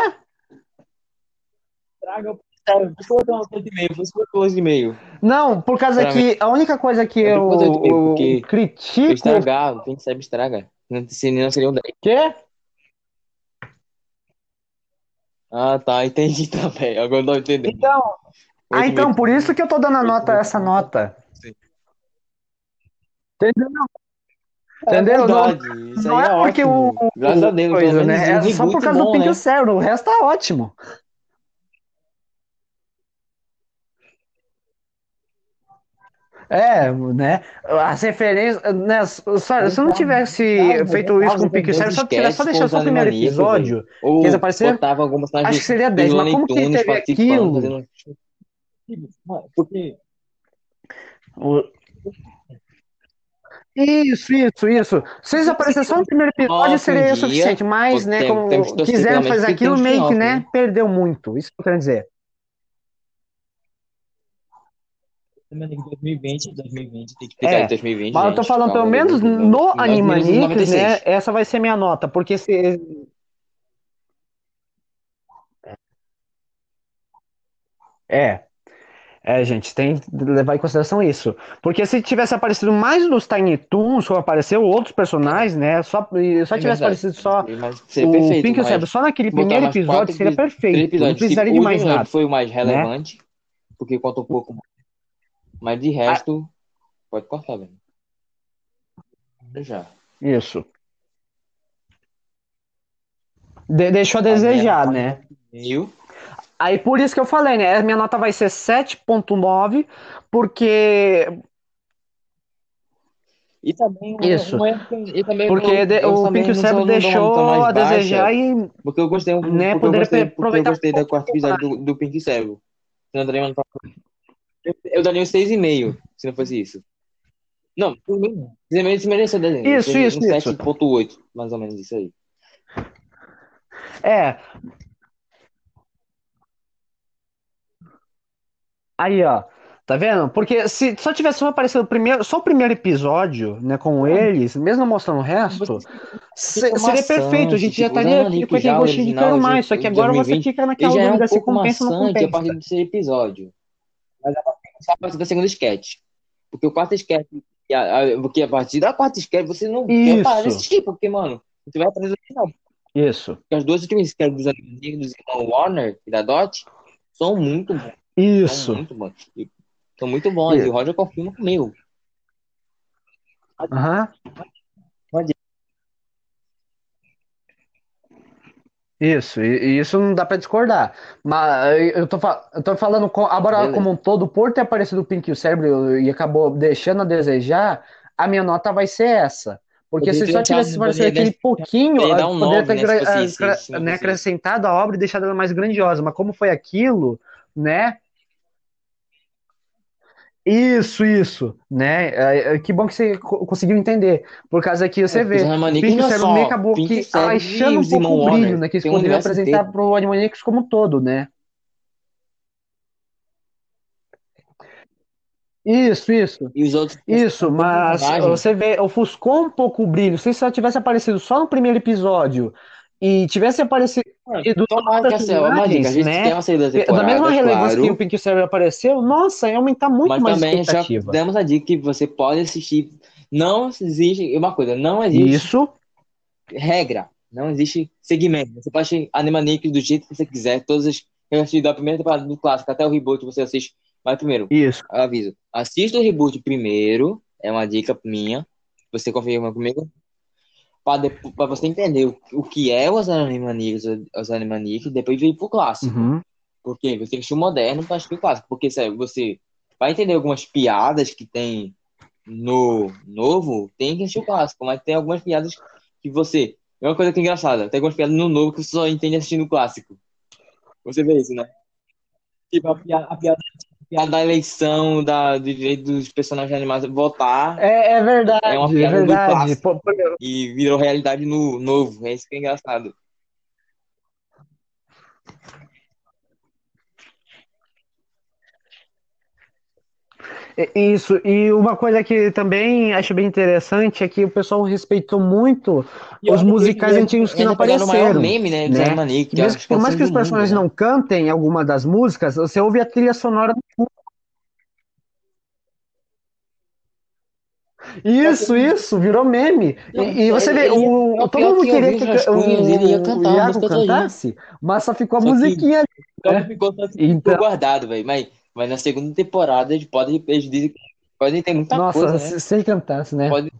Traga, sério, por isso que eu botei uma nota 8,5, por isso que eu botei 2,5. Não, por causa Pra que a única coisa que Eu eu, critico. estragar, quem sabe estraga. Não, se não seria um 10. Quê? Ah, tá, entendi também. Agora tô entendendo. Então, ah, 8,5. então, por isso que eu tô dando a nota, essa nota. Sim. Entendeu? É Entendeu? Não, verdade, isso não aí é é porque o. Graças a Deus, coisa, pelo menos né? É só por causa bom, do Pink né? o Cérebro, o resto tá ótimo. É, né? As referências, né? Sério, se eu não tivesse Cara, feito isso com o e o Cérebro, se eu tivesse só deixado só o primeiro episódio, Ou que eles apareceram, acho que seria dos 10, mas como que Tunes teve aquilo? fazendo... Porque o- Isso, isso, isso. Se eles aparecessem só no primeiro episódio, seria o dia, suficiente, mas, né, como quiseram fazer aquilo, meio que, né, perdeu muito. Isso que eu quero dizer. Animaniacs 2020, 2020, tem que pegar É, em 2020, mas eu tô gente, falando, pelo menos 2020, no 1996. Animaniacs, né? Essa vai ser minha nota, porque se. É, é, gente, tem que levar em consideração isso. Porque se tivesse aparecido mais nos Tiny Toons, como apareceu outros personagens, né? Só, só É tivesse verdade. aparecido só seria o perfeito, Pink Cérebro, só naquele primeiro episódio seria perfeito. Não precisaria de mais nada. foi o mais relevante, porque conta um pouco mais. Mas de resto, pode cortar, velho. Já. Isso. De- deixou a A minha desejar, né? Mil. Aí por isso que eu falei, né? A minha nota vai ser 7.9, porque E também, Isso. erro que- e também porque eu, eu o também Pink não Cérebro não deixou a desejar e Porque eu gostei, um- Né, porque eu gostei, porque eu gostei da pouco quarta episódio do, do Pink Cérebro. Eu daria uma nota- eu, eu daria um 6,5, se não fosse isso. Não, por mim, se mereceu o desenho. Isso, isso, um isso. 7,8, mais ou menos isso aí. é. Aí, ó. Tá vendo? Porque se só tivesse aparecido o primeiro, só o primeiro episódio, né, com eles, mesmo mostrando o resto, se- fica seria perfeito. A gente já estaria aqui com aquele gostinho de quero mais. Só que agora você 2020, fica Ele naquela já é dúvida um se pouco compensa ou não maçante a compensa. partir do terceiro episódio. Mas a partir, a partir da segunda sketch. Porque o quarto sketch, porque a partir da quarta sketch você não Isso. quer parar de assistir, porque, mano, você vai aprender o final. Isso, Porque as duas últimas sketches dos amigos dos irmãos Warner e da Dot são muito bons. São isso. muito bons. E- São muito bons. Isso. E o Roger confirma comigo. Aham. Pode Isso, e, e isso não dá pra discordar. Mas eu tô, eu tô falando co- agora Beleza. como um todo, por ter aparecido o Pink e o Cérebro e acabou deixando a desejar, a minha nota vai ser essa. Porque se só tivesse aparecido aquele pouquinho, um poderia ter né, isso, acra- se não né, acrescentado a obra e deixado ela mais grandiosa. Mas como foi aquilo, né? Isso, isso, né? É, é, que bom que você co- conseguiu entender. Por causa que você É, vê, Pink o é meio acabou Pink que e um pouco o brilho, né? Que eles um poderiam apresentar inteiro. pro Animaniacs como um todo, né? Isso, isso. E os outros Isso, mas você vê, ofuscou um pouco o brilho. Se só tivesse aparecido só no primeiro episódio e tivesse aparecido do Tomara que essa é uma dica. A gente né? tem uma saída da mesma relevância claro, que o Pink Cérebro apareceu, nossa, ia aumentar muito mas mais a também já expectativa. demos a dica que você pode assistir. Não existe uma coisa, não existe Isso, regra, não existe segmento. Você pode assistir Animaniacs do jeito que você quiser, todas as eu assisti da primeira temporada do clássico até o reboot você assiste. Mas primeiro, isso. aviso, assista o reboot primeiro, é uma dica minha, você confirma comigo, para você entender o, o que é os Animaniacs, os Animaniacs, depois vir pro clássico. Uhum. Porque você tem que assistir o moderno para assistir o clássico. Porque sério, você vai entender algumas piadas que tem no novo, tem que assistir o clássico, mas tem algumas piadas que você. É uma coisa que é engraçada, tem algumas piadas no novo que você só entende assistindo o clássico. Você vê isso, né? Tipo, a piada, a piada, a da eleição, da, do direito dos personagens animados votar É, é verdade, É uma é piada do verdade. pô, e virou realidade no novo. É isso que é engraçado. Isso, e uma coisa que também acho bem interessante é que o pessoal respeitou muito E os musicais eles antigos que não pegaram o maior apareceram. meme, né? Né? Animaniacs, que Mesmo- por mais que os do personagens mundo, né? não cantem alguma das músicas, você ouve a trilha sonora no fundo. Isso, isso, virou meme. Não, E, e você ele- vê, o, é o todo mundo que queria que ele ia cantar o Iago cantasse, mas só ficou a Só musiquinha ali. É. que ficou, só ficou Então- guardado, velho. Mas, mas na segunda temporada eles podem, eles dizem que podem ter muita Nossa, coisa, né? se, ele cantasse, né? Pode...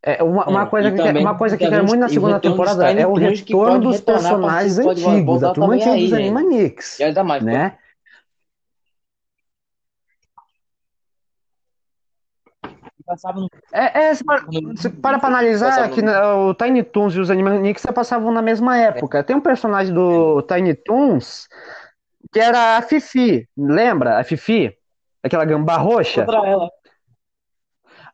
É, uma, uma coisa que, também uma coisa que quero muito na segunda temporada é o retorno dos personagens antigos, da turma antiga dos gente. Animaniacs, E ainda mais, né? Passava no... É, é, se para, se para pra analisar que no- né, o Tiny Toons e os Animaniacs se passavam na mesma época. Tem um personagem do Tiny Toons que era a Fifi, lembra? A Fifi? Aquela gambá roxa? Contra ela.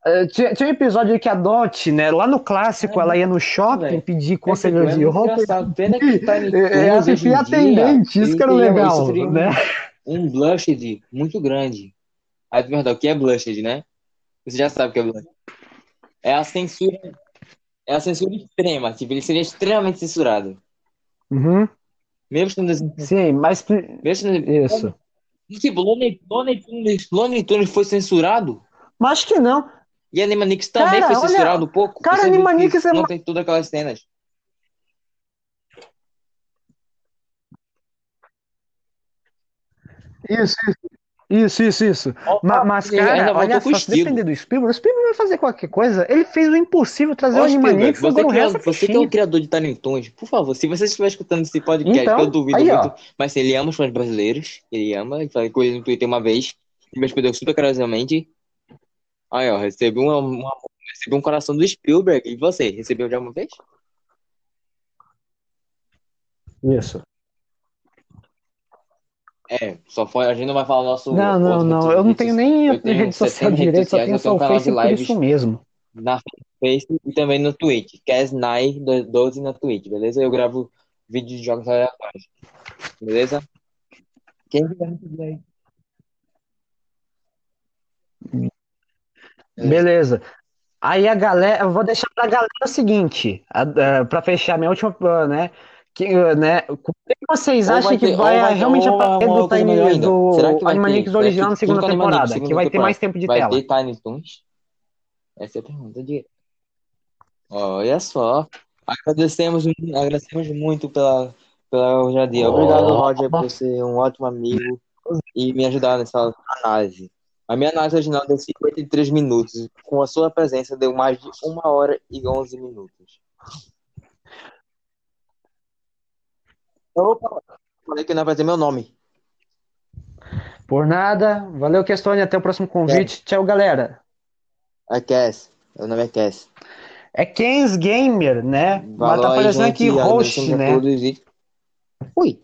eh, tinha, tinha um episódio que a Dot, né? Lá no clássico, ela ia no shopping pedir É, conselho é de muito roupa. Pena que o Tiny É, é assistir em atendente, isso que era legal, seria um- né? um blushed muito grande. Pergunta, o que é blushed, né? Você já sabe o que é blushed. É a censura, é a censura extrema, tipo, ele seria extremamente censurado. Uhum, Mesmo sendo, sim, mas mesmo sendo, isso. tipo, Looney, Looney Tunes, Tunes foi censurado Mas acho que não. e Animaniacs também Cara, foi olha- censurado um pouco. cara, que Animaniacs é não tem todas aquelas cenas. Isso, isso. Isso, isso, isso. Ma- Mas, ele ainda cara, olha com só, se depender do Spielberg, o Spielberg vai fazer qualquer coisa. Ele fez o impossível trazer Ó, o Animaniacs, você, agora o resto você que é o criador de Tiny Toons, por favor, se você estiver escutando esse podcast, Então, eu duvido aí, ó. muito, mas assim, ele ama os fãs brasileiros, ele ama, ele falou coisa no Twitter uma vez, ele me respondeu super carinhosamente. Aí, ó, recebi uma, uma- recebi um coração do Spielberg, e você, recebeu já uma vez? Isso. É, só foi, a gente não vai falar nosso Não, não, não. Eu não tenho nem Eu tenho rede social 70 redes direito, só tenho eu tenho só o canal de lives isso mesmo. na Facebook e também no Twitch, Cas912 na Twitch, beleza? Eu gravo vídeos de jogos aleatórios, beleza? Quem quiser me seguir aí. É. Beleza. Aí a galera, eu vou deixar pra galera o seguinte, a- a- pra fechar minha última, né? Que, né, como é que vocês acham vai que ter- vai ou vai ter- realmente aparecer do Tiny do Será que vai Animaniacs ter, original na segunda temporada, segunda que vai ter temporada, mais tempo de vai tela? ter Tiny Toons? Essa é a pergunta de. Olha só. Agradecemos, agradecemos muito pela, pela ousadia. Obrigado, Oh. Roger, por ser um ótimo amigo e me ajudar nessa análise. A minha análise original deu 53 minutos. Com a sua presença, deu mais de 1 hora e 11 minutos. Opa! Falei que não vai ter meu nome. Por nada, valeu, Questone, até o próximo convite. Tchau, galera. É Cass. Meu nome é Cass. É Kens Gamer, né? Mas Valeu tá aparecendo aqui host, né? Fui.